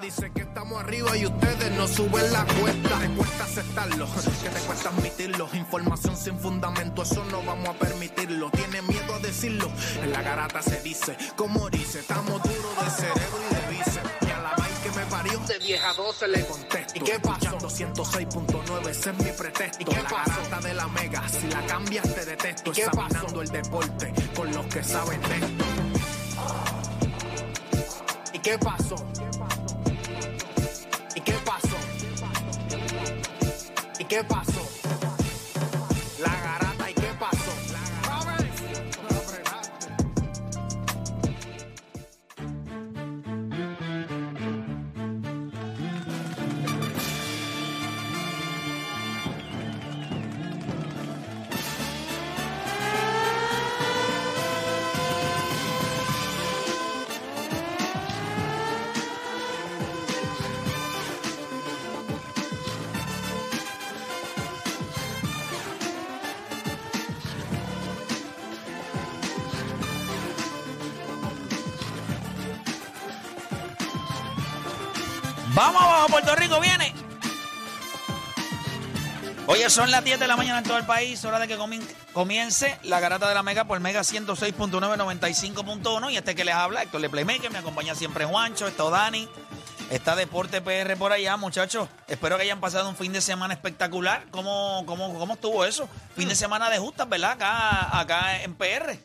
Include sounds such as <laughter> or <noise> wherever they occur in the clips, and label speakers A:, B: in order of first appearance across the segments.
A: Dicen que estamos arriba y ustedes no suben la cuesta. Te cuesta aceptarlo, que te cuesta admitirlo. Información sin fundamento, eso no vamos a permitirlo. Tiene miedo a decirlo. En la garata se dice, como dice, estamos duros de cerebro y de bíceps. Y a la vaina que me parió, de vieja 12 le contesto. ¿Y qué pasó? 206.9, ese es mi pretexto. ¿Y qué la garata de la mega, si la cambias te detesto. ¿Y qué Examinando el deporte con los que saben de esto. ¿Y qué pasó? ¿Y qué pasó?
B: Vamos abajo, Puerto Rico viene. Oye, son las 10 de la mañana en todo el país, hora de que comien- comience la garata de la Mega por Mega 106.9, 95.1 y este que les habla, Héctor Le Playmaker, me acompaña siempre Juancho, está Dani, está Deporte PR por allá, muchachos. Espero que hayan pasado un fin de semana espectacular. ¿Cómo, cómo, cómo estuvo eso? Fin de semana de justas, ¿verdad? Acá, acá en PR.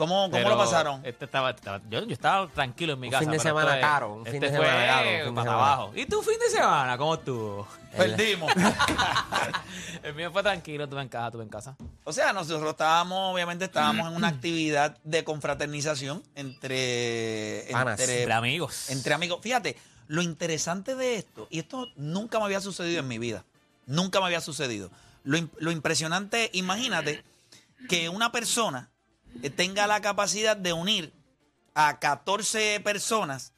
B: ¿Cómo, cómo
C: Pero
B: lo pasaron?
C: Este estaba, estaba- yo, yo estaba tranquilo en mi
D: Un
C: casa.
D: fin de
C: pero
D: semana
C: esto es-
D: caro, un fin
C: este
D: de
C: fue
D: semana caro, un fin de
C: para
D: semana.
C: abajo. ¿Y tu fin de semana? ¿Cómo estuvo?
B: Perdimos. <laughs>
C: El mío fue tranquilo, estuve en casa, estuve en casa.
B: O sea, nosotros estábamos, obviamente, estábamos en una actividad de confraternización entre,
D: Panas.
B: entre,
C: Entre amigos.
B: entre amigos. Fíjate, lo interesante de esto, y esto nunca me había sucedido en mi vida, nunca me había sucedido. Lo, im- lo impresionante, imagínate que una persona tenga la capacidad de unir a 14 personas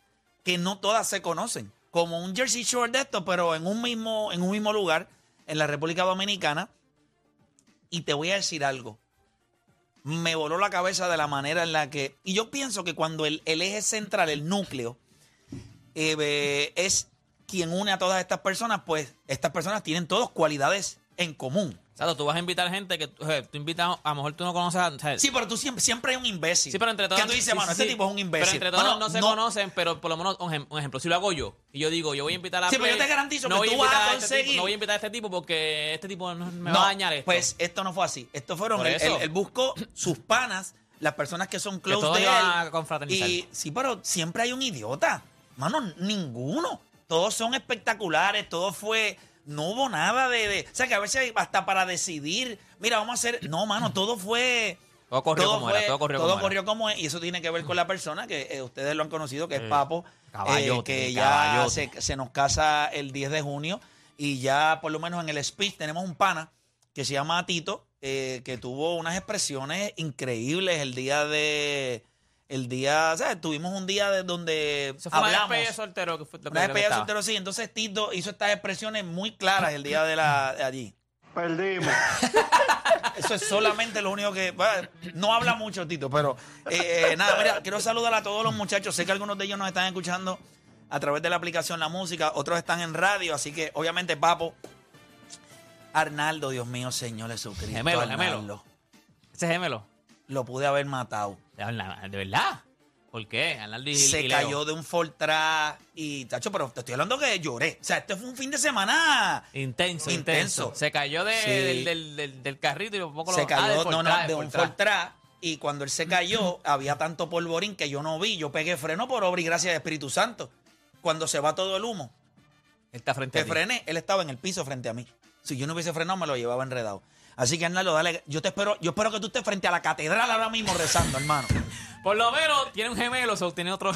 B: que no todas se conocen, como un Jersey Shore de esto, pero en un mismo, en un mismo lugar, en la República Dominicana. Y te voy a decir algo. Me voló la cabeza de la manera en la que. Y yo pienso que cuando el, eje central, el núcleo, eh, eh, es quien une a todas estas personas, pues estas personas tienen todas cualidades en común.
C: O sea, tú vas a invitar gente que tú invitas, a lo mejor tú no conoces a...
B: Sí, pero tú siempre, siempre hay un imbécil.
C: Sí, pero entre todos.
B: Que tú dices,
C: sí,
B: mano,
C: sí,
B: este tipo es un imbécil.
C: Pero entre todos no se conocen, pero por lo menos, un ejem- un ejemplo, si lo hago yo, y yo digo, yo voy a invitar a.
B: Sí, pero yo te garantizo
C: no
B: que tú vas a
C: este tipo,
B: conseguir-
C: no voy a invitar a este tipo porque este tipo no- me
B: No,
C: va a dañar esto.
B: Pues esto no fue así. Esto fueron, él, él- él buscó sus panas, las personas que son close
C: todos
B: de él.
C: confraternizar.
B: Y sí, pero siempre hay un idiota. Mano, ninguno. Todos son espectaculares, todo fue. No hubo nada de, de- O sea, que a veces hasta para decidir, mira, vamos a hacer. No, mano, <clears throat> todo fue.
C: Todo corrió como era, todo corrió como era.
B: corrió como es, y eso tiene que ver con la persona que eh, ustedes lo han conocido, que es Papo, eh, que ya se, se nos casa el 10 de junio y ya por lo menos en el speech tenemos un pana que se llama Tito, eh, que tuvo unas expresiones increíbles el día de... El día, o sea, tuvimos un día de donde
C: Eso fue una
B: hablamos.
C: despedida de soltero que fue lo que
B: Una despedida de soltero, sí. Entonces Tito hizo estas expresiones muy claras el día de, la, de allí.
A: Perdimos. <laughs>
B: Eso es solamente lo único que. bueno, no habla mucho, Tito, pero eh, eh, nada, mira, quiero saludar a todos los muchachos. Sé que algunos de ellos nos están escuchando a través de la aplicación La Música, otros están en radio, así que obviamente, Papo. Arnaldo, Dios mío, Señor Jesucristo.
C: Gemelo,
B: Arnaldo,
C: gemelo. Ese es gemelo.
B: Lo pude haber matado.
C: De verdad. ¿De? ¿Por qué? Y-
B: Se
C: y
B: cayó de un Fortran y, tacho, pero te estoy hablando que lloré. O sea, este fue un fin de semana.
C: Intenso,
B: Intenso.
C: intenso. Se cayó de-
B: Sí.
C: del, del, del, del carrito y un poco lo
B: se
C: ah,
B: cayó
C: del
B: no, no, de
C: del
B: un.
C: Fortran
B: y cuando él se cayó había tanto polvorín que yo no vi, yo pegué freno por obra y gracia del Espíritu Santo. Cuando se va todo el humo,
C: Él está frente a ti.
B: frené, él estaba en el piso frente a mí. Si yo no hubiese frenado me lo llevaba enredado. Así que Arnaldo, dale, yo te espero, yo espero que tú estés frente a la catedral ahora mismo rezando, hermano. <laughs>
C: Por lo menos tiene un gemelo, o tiene otro.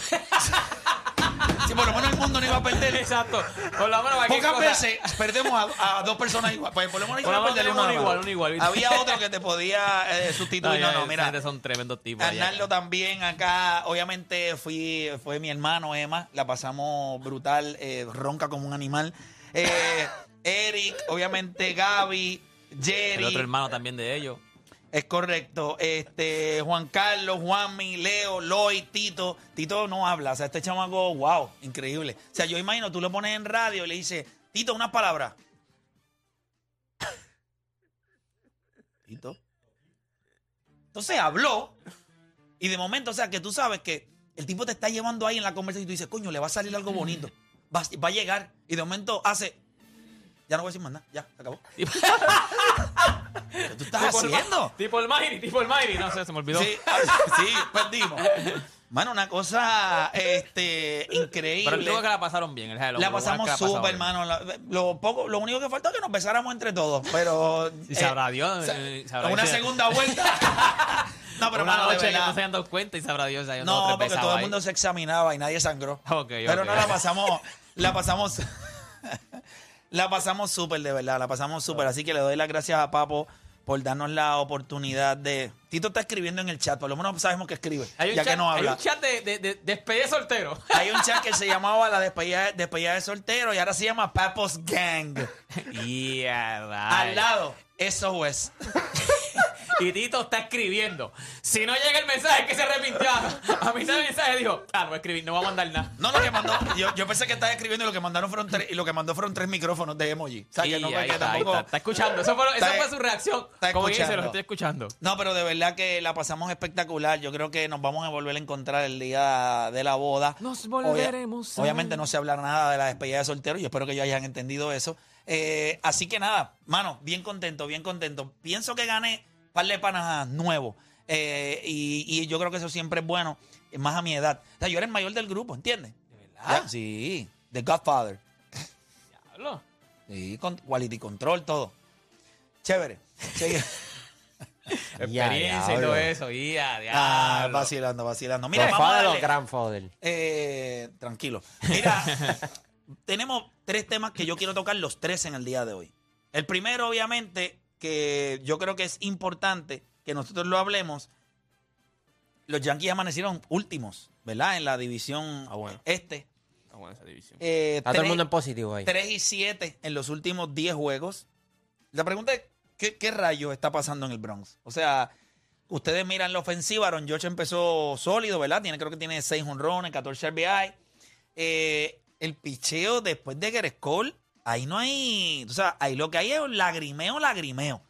B: Si por lo menos el mundo no iba a perder.
C: Exacto. Por lo menos
B: Pocas
C: cosa-
B: veces perdemos a, a dos personas igual. Pues por lo menos iba a perder uno
C: un
B: nada
C: igual,
B: más.
C: un igual.
B: Había otro que te podía eh,
C: No,
B: sustituir. No, no,
C: esa
B: mira.
C: son tremendos tipos.
B: Arnaldo también acá, obviamente fui, fue mi hermano Emma, la pasamos brutal, eh, ronca como un animal. Eh, Eric, obviamente Gaby, Jerry.
C: El otro hermano también de ellos.
B: Es correcto. Este, Juan Carlos, Juanmi, Leo, Loy, Tito. Tito no habla. O sea, este chamaco, wow, increíble. O sea, yo imagino, tú lo pones en radio y le dices, Tito, unas palabras. <laughs> Tito. Entonces habló. Y de momento, o sea, que tú sabes que el tipo te está llevando ahí en la conversación y tú dices, coño, le va a salir algo bonito. Va, va a llegar. Y de momento hace. Ya no voy a decir más nada. Ya, se acabó. <laughs> ¿Qué tú estás
C: Tipo el ma-
B: haciendo?
C: Tipo el Mayri, tipo el Mayri. No sé, se me olvidó.
B: Sí, sí, perdimos. Mano, una cosa este, increíble.
C: Pero creo que la pasaron bien. el- lo-
B: la
C: lo bueno es
B: pasamos
C: que la pasaron
B: súper,
C: bien.
B: hermano. La- Lo, poco, lo único que faltó es que nos besáramos entre todos, pero...
C: Y
B: eh,
C: sabrá Dios.
B: sa-
C: eh, sabrá
B: una
C: Dios
B: segunda vuelta. <laughs> no, pero
C: Una
B: hermano, de
C: noche que
B: verdad.
C: no se hayan dado cuenta y sabrá Dios.
B: No, porque todo el mundo se examinaba y nadie sangró. <laughs>
C: Ok,
B: Pero no la pasamos, la pasamos, la pasamos súper, de verdad, la pasamos súper. Así que le doy las gracias a Papo por darnos la oportunidad de... Tito está escribiendo en el chat, por lo menos sabemos que escribe,
C: Hay un,
B: ya
C: chat,
B: que no
C: hay
B: habla.
C: un chat de, de, de despedida soltero. <laughs>
B: Hay un chat que se llamaba <laughs> la despedida, despedida de soltero y ahora se llama Papos Gang. <laughs>
C: y a
B: Al lado, eso es.
C: Y Tito está escribiendo. Si no llega el mensaje que se arrepintió. A mí ese mensaje dijo, ah, no voy a escribir, no voy a mandar nada.
B: No, lo que mandó, yo, yo pensé que estaba escribiendo y lo que mandaron fueron tres, y lo que mandó fueron tres micrófonos de emoji. O sea, que no,
C: ahí
B: porque
C: está, ahí
B: tampoco-
C: está, está escuchando. Eso fue,
B: Está-
C: esa fue su reacción.
B: está
C: Como dice,
B: escuchando.
C: lo estoy escuchando.
B: No, pero de verdad que la pasamos espectacular. Yo creo que nos vamos a volver a encontrar el día de la boda.
C: Nos volveremos a-
B: obviamente no se habla nada de la despedida de soltero. Yo espero que ellos hayan entendido eso. Eh, así que nada, mano, bien contento, bien contento. Pienso que gané par de panas nuevos. Eh, y, y yo creo que eso siempre es bueno, eh, más a mi edad. O sea, yo era el mayor del grupo, ¿entiendes?
C: ¿De verdad?
B: Ya, Sí, The Godfather.
C: Diablo.
B: Sí, con quality control, todo. Chévere. <laughs>
C: Experiencia y todo eso.
B: Ah, vacilando, vacilando. Mira, vamos a
D: Godfather o
B: darle-
D: Grandfather.
B: Eh, tranquilo. Mira, <laughs> tenemos tres temas que yo quiero tocar los tres en el día de hoy. El primero, obviamente, que yo creo que es importante que nosotros lo hablemos. Los Yankees amanecieron últimos, ¿verdad? En la división
E: Ah, bueno.
B: este.
E: Está buena esa división.
B: Eh,
D: Está todo el mundo en positivo ahí.
B: 3 y 7 en los últimos 10 juegos. La pregunta es, ¿qué, qué rayos está pasando en el Bronx? O sea, ustedes miran la ofensiva, Aaron George empezó sólido, ¿verdad? Tiene, creo que tiene 6 honrones, 14 RBI. Eh, el picheo después de Gerrit Cole, ahí no hay... O sea, ahí lo que hay es lagrimeo, lagrimeo.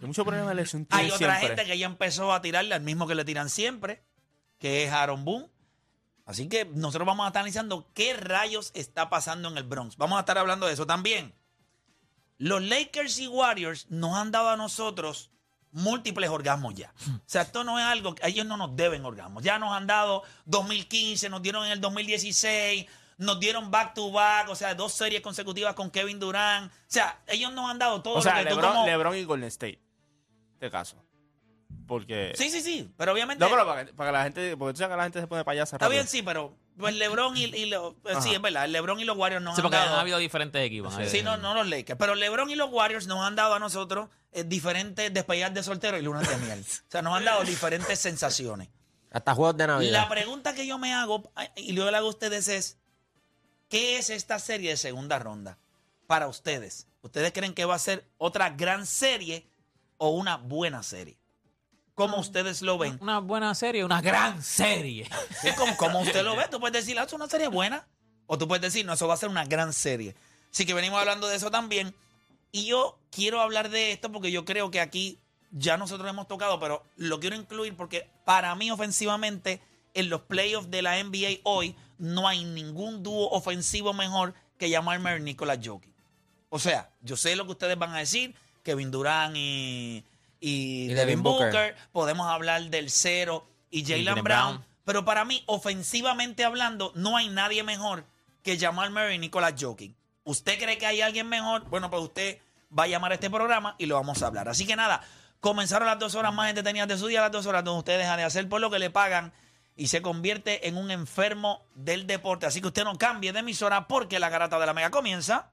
E: Hay mucho problema de lesión
B: Hay otra gente que ya empezó a tirarle al mismo que le tiran siempre, que es Aaron Boone. Así que nosotros vamos a estar analizando qué rayos está pasando en el Bronx. Vamos a estar hablando de eso también. Los Lakers y Warriors nos han dado a nosotros múltiples orgasmos ya. O sea, esto no es algo que ellos no nos deben orgasmos. Ya nos han dado 2015, nos dieron en el 2016, nos dieron back to back, o sea, dos series consecutivas con Kevin Durant. O sea, ellos nos han dado todo
E: O sea,
B: lo que tú
E: Lebron,
B: como-
E: Lebron y Golden State. Este caso. Porque.
B: Sí, sí, sí, pero obviamente
E: No, pero para, que- para que la gente. Porque tú sabes que la gente se pone payasa
B: Está bien, sí, pero pues LeBron y, y lo- pues, sí, es verdad, el LeBron y los Warriors nos
C: Sí,
B: han
C: porque
B: dado.
C: han habido diferentes equipos.
B: Sí, no, no los Lakers, pero LeBron y los Warriors nos han dado a nosotros eh, diferentes despedidas de soltero y lunas de miel. O sea, nos han dado diferentes sensaciones.
D: Hasta juegos de Navidad.
B: La pregunta que yo me hago ay, y luego le hago a ustedes es ¿qué es esta serie de segunda ronda para ustedes? ¿Ustedes creen que va a ser otra gran serie o una buena serie? ¿Cómo ustedes lo ven?
C: Una buena serie, una gran serie.
B: Sí, como, como usted lo ve, tú puedes decir, ah, es una serie buena. O tú puedes decir, no, eso va a ser una gran serie. Así que venimos hablando de eso también. Y yo quiero hablar de esto porque yo creo que aquí ya nosotros hemos tocado, pero lo quiero incluir porque para mí ofensivamente en los playoffs de la NBA hoy no hay ningún dúo ofensivo mejor que Jamal Murray y Nicolas Jokic. O sea, yo sé lo que ustedes van a decir, Kevin Durant y, y,
D: Y
B: Devin Booker.
D: Booker.
B: Podemos hablar del cero y Jalen. Brown. Pero para mí, ofensivamente hablando, no hay nadie mejor que Jamal Murray y Nicolas Jokic. ¿Usted cree que hay alguien mejor? Bueno, pues usted va a llamar a este programa y lo vamos a hablar. Así que nada, comenzaron las dos horas más entretenidas de su día, las dos horas donde usted deja de hacer por lo que le pagan y se convierte en un enfermo del deporte. Así que usted no cambie de emisora porque la garata de la mega comienza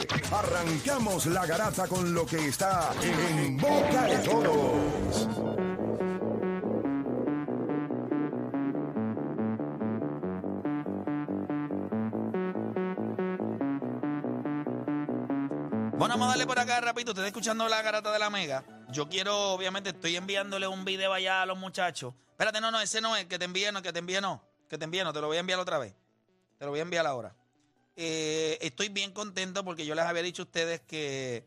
F: Arrancamos la garata con lo que está en boca de todos.
B: Bueno, vamos a darle por acá rapidito. Ustedes escuchando la garata de la mega. Yo quiero, obviamente, estoy enviándole un video allá a los muchachos. Espérate, no, no, ese no es, que te envíe, no, que te envíe, no. Que te envíe, no, te lo voy a enviar otra vez. Te lo voy a enviar ahora. Eh, estoy bien contento porque yo les había dicho a ustedes que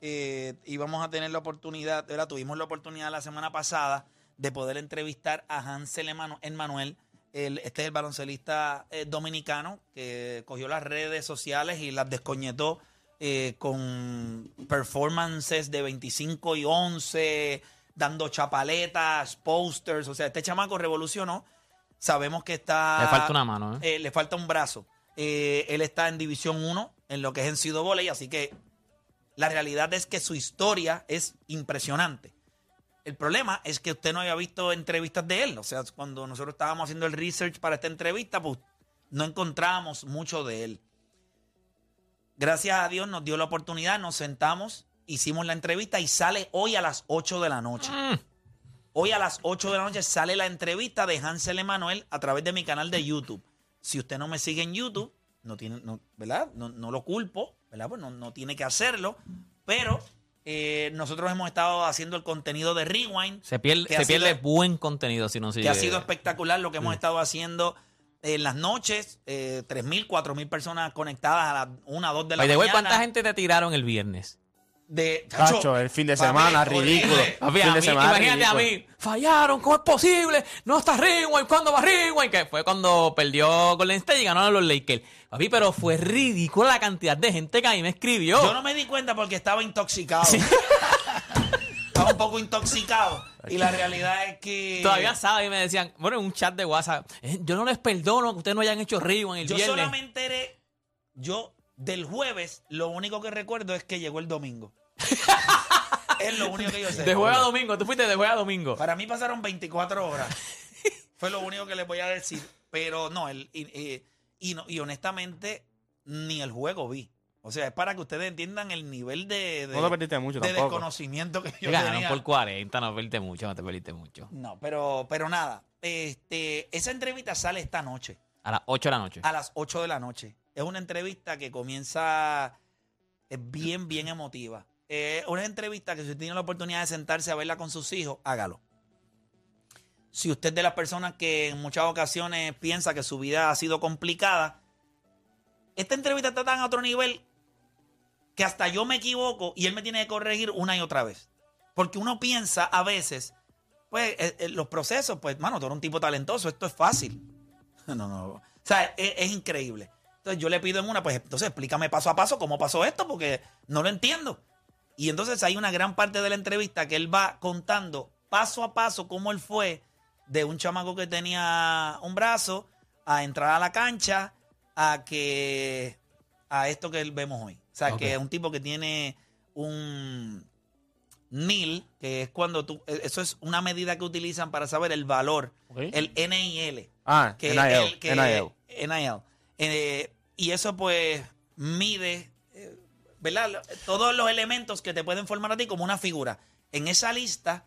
B: eh, íbamos a tener la oportunidad, ¿verdad? tuvimos la oportunidad la semana pasada de poder entrevistar a Hansel Emanuel. El, este es el baloncelista eh, dominicano que cogió las redes sociales y las descoñetó con performances de 25 y 11, dando chapaletas, posters. O sea, este chamaco revolucionó. Sabemos que está.
C: Le falta una mano, eh,
B: le falta un brazo. Eh, él está en División 1, en lo que es en Cido Volley, así que la realidad es que su historia es impresionante. El problema es que usted no había visto entrevistas de él. O sea, cuando nosotros estábamos haciendo el research para esta entrevista, pues no encontrábamos mucho de él. Gracias a Dios nos dio la oportunidad, nos sentamos, hicimos la entrevista y sale hoy a las 8 de la noche. Hoy a las 8 de la noche sale la entrevista de Hansel Emanuel a través de mi canal de YouTube. Si usted no me sigue en YouTube, no tiene, no, ¿verdad? No, no lo culpo, ¿verdad? Pues no, no tiene que hacerlo. Pero eh, nosotros hemos estado haciendo el contenido de Rewind.
C: Se pierde, se pierde
B: sido-
C: buen contenido si no sigue.
B: que ha sido espectacular lo que hemos estado haciendo en las noches. Eh, 3.000, 4.000 personas conectadas a las 1, 2 de la
C: way,
B: mañana.
C: ¿cuánta gente te tiraron el viernes?
B: De,
E: Cacho, el fin de semana, ridículo.
C: Papi,
E: Fin
C: a
E: de
C: mí,
E: semana
C: imagínate a mí, fallaron, ¿cómo es posible? No está Rewind, ¿cuándo va Rewind? Que fue cuando perdió Golden State y ganaron los Lakers. Papi, pero fue ridícula la cantidad de gente que a mí me escribió.
B: Yo no me di cuenta porque estaba intoxicado. <laughs> estaba un poco intoxicado. Y la realidad es que.
C: Todavía sabe y me decían, bueno, en un chat de WhatsApp, eh, yo no les perdono que ustedes no hayan hecho Rewind el
B: Yo
C: viernes.
B: solamente enteré. Yo, del jueves, lo único que recuerdo es que llegó el domingo. <laughs> es lo único que yo sé.
C: De jueves a domingo, tú fuiste de jueves a domingo.
B: Para mí pasaron 24 horas. Fue lo único que les voy a decir. Pero no, el, y, y- y no, y honestamente, ni el juego vi. O sea, es para que ustedes entiendan el nivel de, de,
E: No te perdiste mucho
B: de
E: tampoco.
B: desconocimiento que yo
C: Ganaron
B: tenía.
C: por 40, no perdiste mucho, no te perdiste mucho.
B: No, pero, pero nada. Este, esa entrevista sale esta noche,
C: A las 8 de la noche.
B: a las 8 de la noche. Es una entrevista que comienza es bien, bien emotiva. Es una entrevista que si usted tiene la oportunidad de sentarse a verla con sus hijos, hágalo. Si usted es de las personas que en muchas ocasiones piensa que su vida ha sido complicada, esta entrevista está tan a otro nivel que hasta yo me equivoco y él me tiene que corregir una y otra vez. Porque uno piensa a veces, pues, eh, eh, los procesos, pues, mano, tú eres un tipo talentoso, esto es fácil. <laughs> No, no. O sea, es increíble. Entonces yo le pido en una, pues, entonces explícame paso a paso cómo pasó esto, porque no lo entiendo. Y entonces hay una gran parte de la entrevista que él va contando paso a paso cómo él fue de un chamaco que tenía un brazo a entrar a la cancha a que a esto que vemos hoy. O sea, que es un tipo que tiene un NIL, que es cuando tú, eh, eso es una medida que utilizan para saber el valor, el NIL,
E: Ah,
B: que
E: NIL,
B: es el que-
E: NIL.
B: NIL. Eh, y eso pues mide, eh, ¿verdad? Todos los elementos que te pueden formar a ti como una figura. En esa lista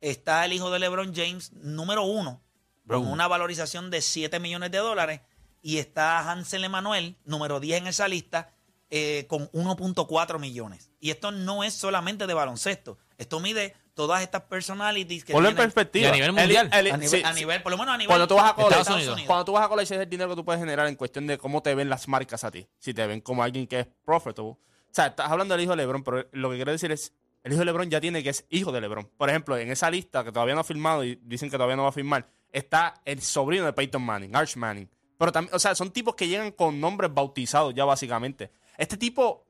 B: está el hijo de LeBron James, número uno, con una valorización de 7 millones de dólares. Y está Hansel Emanuel, número 10 en esa lista, eh, con 1.4 millones. Y esto no es solamente de baloncesto. Esto mide todas estas personalities que
E: Ponlo en
B: tienen
E: perspectiva.
C: Y a nivel
E: El-
C: mundial.
E: el-
B: a nivel,
E: sí,
B: a
E: sí.
B: nivel- por lo menos a nivel
E: Cuando tú vas a college,
C: Estados Unidos.
E: cuando tú vas a college es el dinero que tú puedes generar en cuestión de cómo te ven las marcas a ti. Si te ven como alguien que es profitable. O sea, estás hablando del hijo de LeBron, pero lo que quiero decir es el hijo de LeBron ya tiene que es hijo de LeBron. Por ejemplo, en esa lista que todavía no ha firmado y dicen que todavía no va a firmar, está el sobrino de Peyton Manning, Arch Manning. Pero también, o sea, son tipos que llegan con nombres bautizados ya básicamente. Este tipo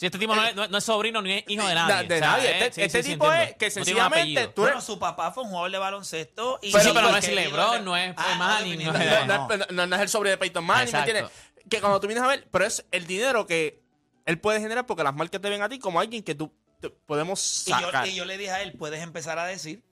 C: Si este tipo no es, no es- no es sobrino ni es hijo de nadie.
E: de
C: o sea,
E: nadie.
C: eh,
E: Este-
C: sí,
E: este
C: sí,
E: tipo es que
C: No
E: sencillamente
C: apellido.
E: tú
B: Bueno, su papá fue un jugador de baloncesto. Y
C: Pero sí, pero no es LeBron, no es
B: Ah,
C: Manning, no
E: no, no- no- no es el sobrino de Peyton Manning, ¿me
C: Exacto.
E: entiendes? Que cuando tú vienes a ver, pero es el dinero que él puede generar porque las marcas te ven a ti como alguien que tú te- podemos
B: Y yo,
E: sacar.
B: y yo le dije a él, puedes empezar a decir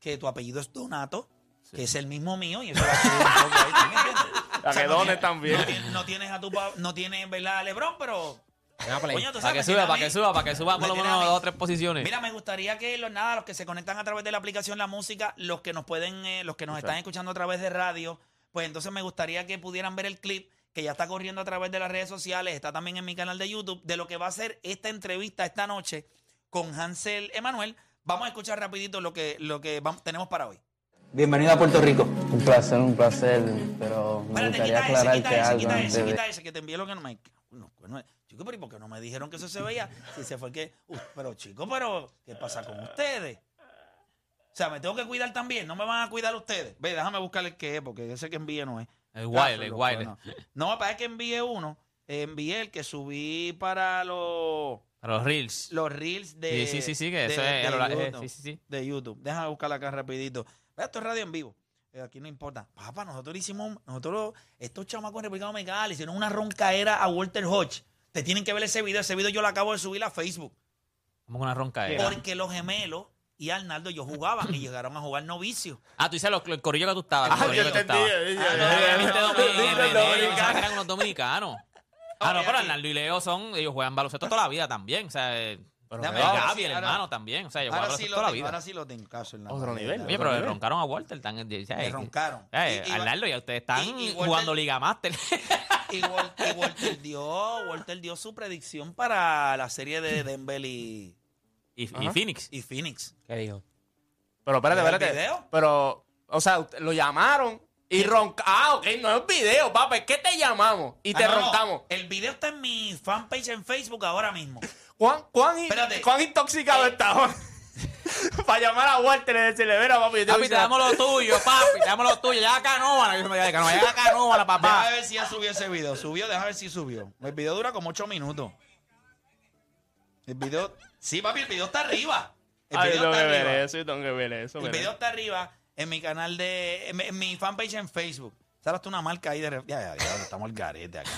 B: que tu apellido es Donato, que es el mismo mío, y eso va a subir un poco ahí, ¿tú me entiendes? <laughs>
E: La que
B: no
E: dones también.
B: No tienes, no tienes a tu no tienes, ¿verdad, a Lebron, pero...
C: Para que suba,
B: a
C: para que suba, para que suba por
B: Me
C: lo
B: a
C: menos
B: mí.
C: dos o tres posiciones.
B: Mira, me gustaría que los nada, los que se conectan a través de la aplicación La Música, los que nos pueden, eh, los que nos están escuchando a través de radio, pues entonces me gustaría que pudieran ver el clip que ya está corriendo a través de las redes sociales, está también en mi canal de YouTube, de lo que va a ser esta entrevista esta noche con Hansel Emanuel. Vamos a escuchar rapidito lo que, lo que vam- tenemos para hoy.
G: Bienvenido a Puerto Rico.
H: Un placer, un placer, pero me
B: Espérate,
H: gustaría
B: quita ese,
H: aclararte
B: quita ese,
H: algo
B: quita
H: antes
B: ese,
H: de...
B: quita ese, que te envié lo que no me... No, no, chico, pero ¿y por qué no me dijeron que eso se veía? Si se fue que... Uh, pero chico, pero ¿qué pasa con ustedes? O sea, me tengo que cuidar también, no me van a cuidar ustedes. Ve, déjame buscar el que es, porque ese que envié no es. Ah,
C: el
B: lo-
C: wild.
B: No, no para que envié uno, envié el que subí para los,
C: Para los reels.
B: los reels de...
C: Sí, sí, sí, sí, que
B: de-
C: eso es...
B: de
C: eh,
B: YouTube
C: Sí,
B: de YouTube. Déjame buscarla acá rapidito. Ve, Esto es radio en vivo. Eh, Aquí no importa. Papá, nosotros hicimos, nosotros, estos chamacos en República Dominicana le hicieron una roncaera a Walter Hodge. Te tienen que ver ese video. Ese video yo lo acabo de subir a Facebook.
C: Vamos con una ronca. eh.
B: Porque los gemelos y Arnaldo ellos jugaban y llegaron a jugar novicio.
C: Ah, tú dices los- el corillo que tú estabas. el
E: Ah, yo entendí, yo-
C: Ah,
E: yo- yo- yo- yo- yo-
C: eran unos dominicanos. Ah, no, pero. Arnaldo y Leo son, ellos juegan baloncesto toda la vida también. O sea, eh, y
B: ver,
C: Gaby,
B: sí,
C: el
B: ahora-
C: hermano también. O sea, ellos juegan
B: Ahora sí, lo
C: toda la
B: tengo,
C: vida.
B: ahora sí lo tengo. Caso en la
E: Otro nivel.
B: la
C: Oye, pero le roncaron a Walter. Tan,
B: Le
C: eh,
B: roncaron.
C: eh,
B: Y- y-
C: Arnaldo, ya ustedes están
B: y-
C: jugando Liga Master.
B: Y, Wal- y Walter, dio, Walter dio su predicción para la serie de Denver y,
C: y. Phoenix.
B: y Phoenix.
D: ¿Qué dijo?
E: Pero espérate,
B: ¿Ves el
E: espérate.
B: video?
E: Pero, o sea, usted- lo llamaron y ronca. Ah, ok, no es video, papá. Es que te llamamos y te
B: Ah, no, no.
E: roncamos.
B: El video está en mi fanpage en Facebook ahora mismo.
E: ¿Cuán, cuán,
B: Espérate.
E: cuán intoxicado
B: Eh.
E: estaba? <laughs> Para llamar a Walter y decirle, mira, papi, yo tengo
C: Papi, te
E: a-
C: damos lo tuyo, papi. Te damos lo tuyo. Ya canóbala. Yo me digo, "No, Ya canóbala, papá.
B: Déjame ver si ya subió ese video. Subió, déjame ver si subió. El video dura como 8 minutos. El video. Sí, papi, el video está arriba. El
E: Ay,
B: video
E: tengo
B: está
E: que ver
B: arriba.
E: eso, yo tengo que ver eso.
B: El
E: mira.
B: video está arriba en mi canal de. En, mi- en mi fanpage en Facebook. Sale hasta una marca ahí de. Ya, ya, ya, estamos al garete acá.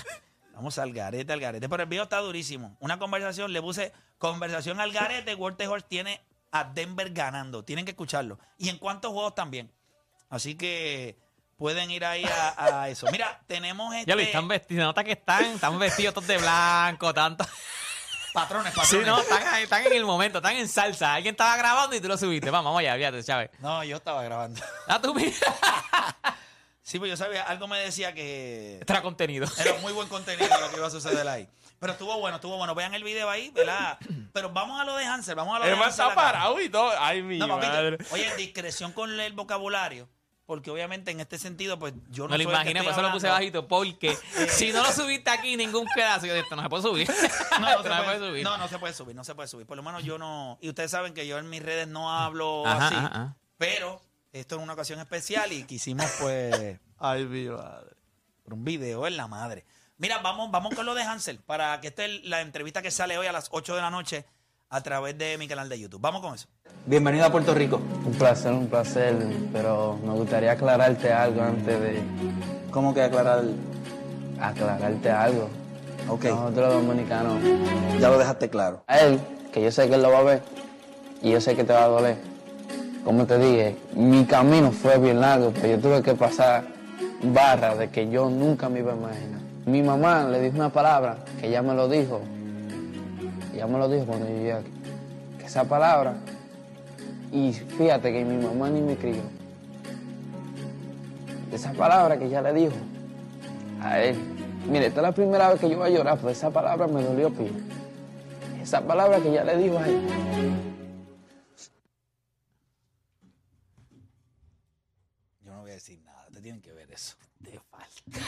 B: Vamos al garete, al garete. Pero el video está durísimo. Una conversación, le puse conversación al garete. Walter Horst tiene a Denver ganando. Tienen que escucharlo. Y en cuántos juegos también. Así que pueden ir ahí a, a <laughs> eso. Mira, tenemos este.
C: Ya lo están vestidos. Nota que están, están vestidos todos de blanco, tanto.
B: Patrones, <laughs>
C: Sí,
B: patrones.
C: no, están, ahí, están en el momento, están en salsa. Alguien estaba grabando y tú lo subiste. Vamos, vamos allá, fíjate, Chávez.
B: No, yo estaba grabando.
C: Ah, tú mira. <laughs>
B: Sí, pues yo sabía, algo me decía que
C: Extra contenido.
B: era muy buen contenido lo que iba a suceder ahí. Pero estuvo bueno, estuvo bueno. Vean el video ahí, ¿verdad? <clears throat> Pero vamos a lo de Hansel, vamos a lo de Hansel
E: está parado y todo. Ay, mi
B: No, papito,
E: madre.
B: oye, discreción con el vocabulario, porque obviamente en este sentido, pues yo no
C: lo
B: el que
C: imaginé, por eso lo puse bajito, porque <laughs> si no lo subiste aquí, ningún pedazo de esto no se puede subir. <laughs> <laughs>
B: No, no, se
C: no se
B: puede,
C: puede subir.
B: no, no se puede subir, no se puede subir. Por lo menos yo no. Y ustedes saben que yo en mis redes no hablo
C: Ajá,
B: así.
C: ajá.
B: Pero esto es una ocasión especial y quisimos, pues,
E: Ay, mi madre.
B: un video en la madre. Mira, vamos, vamos con lo de Hansel, para que esta es la entrevista que sale hoy a las 8 de la noche a través de mi canal de YouTube. Vamos con eso.
G: Bienvenido a Puerto Rico.
H: Un placer, un placer, pero me gustaría aclararte algo antes de
G: ¿Cómo que aclarar?
H: aclararte algo.
G: Ok,
H: Nosotros los dominicanos,
G: ya lo dejaste claro.
H: a él, que yo sé que él lo va a ver y yo sé que te va a doler. Como te dije, mi camino fue bien largo, pero yo tuve que pasar barras de que yo nunca me iba a imaginar. Mi mamá le dijo una palabra que ella me lo dijo, ella me lo dijo cuando yo llegué aquí, que esa palabra, y fíjate que mi mamá ni me crió. Esa palabra que ella le dijo a él. Mire, esta es la primera vez que yo voy a llorar, pues esa palabra me dolió pila. Esa palabra que ella le dijo a él.
B: Yo no voy a decir nada, te tienen que ver eso. Te falta.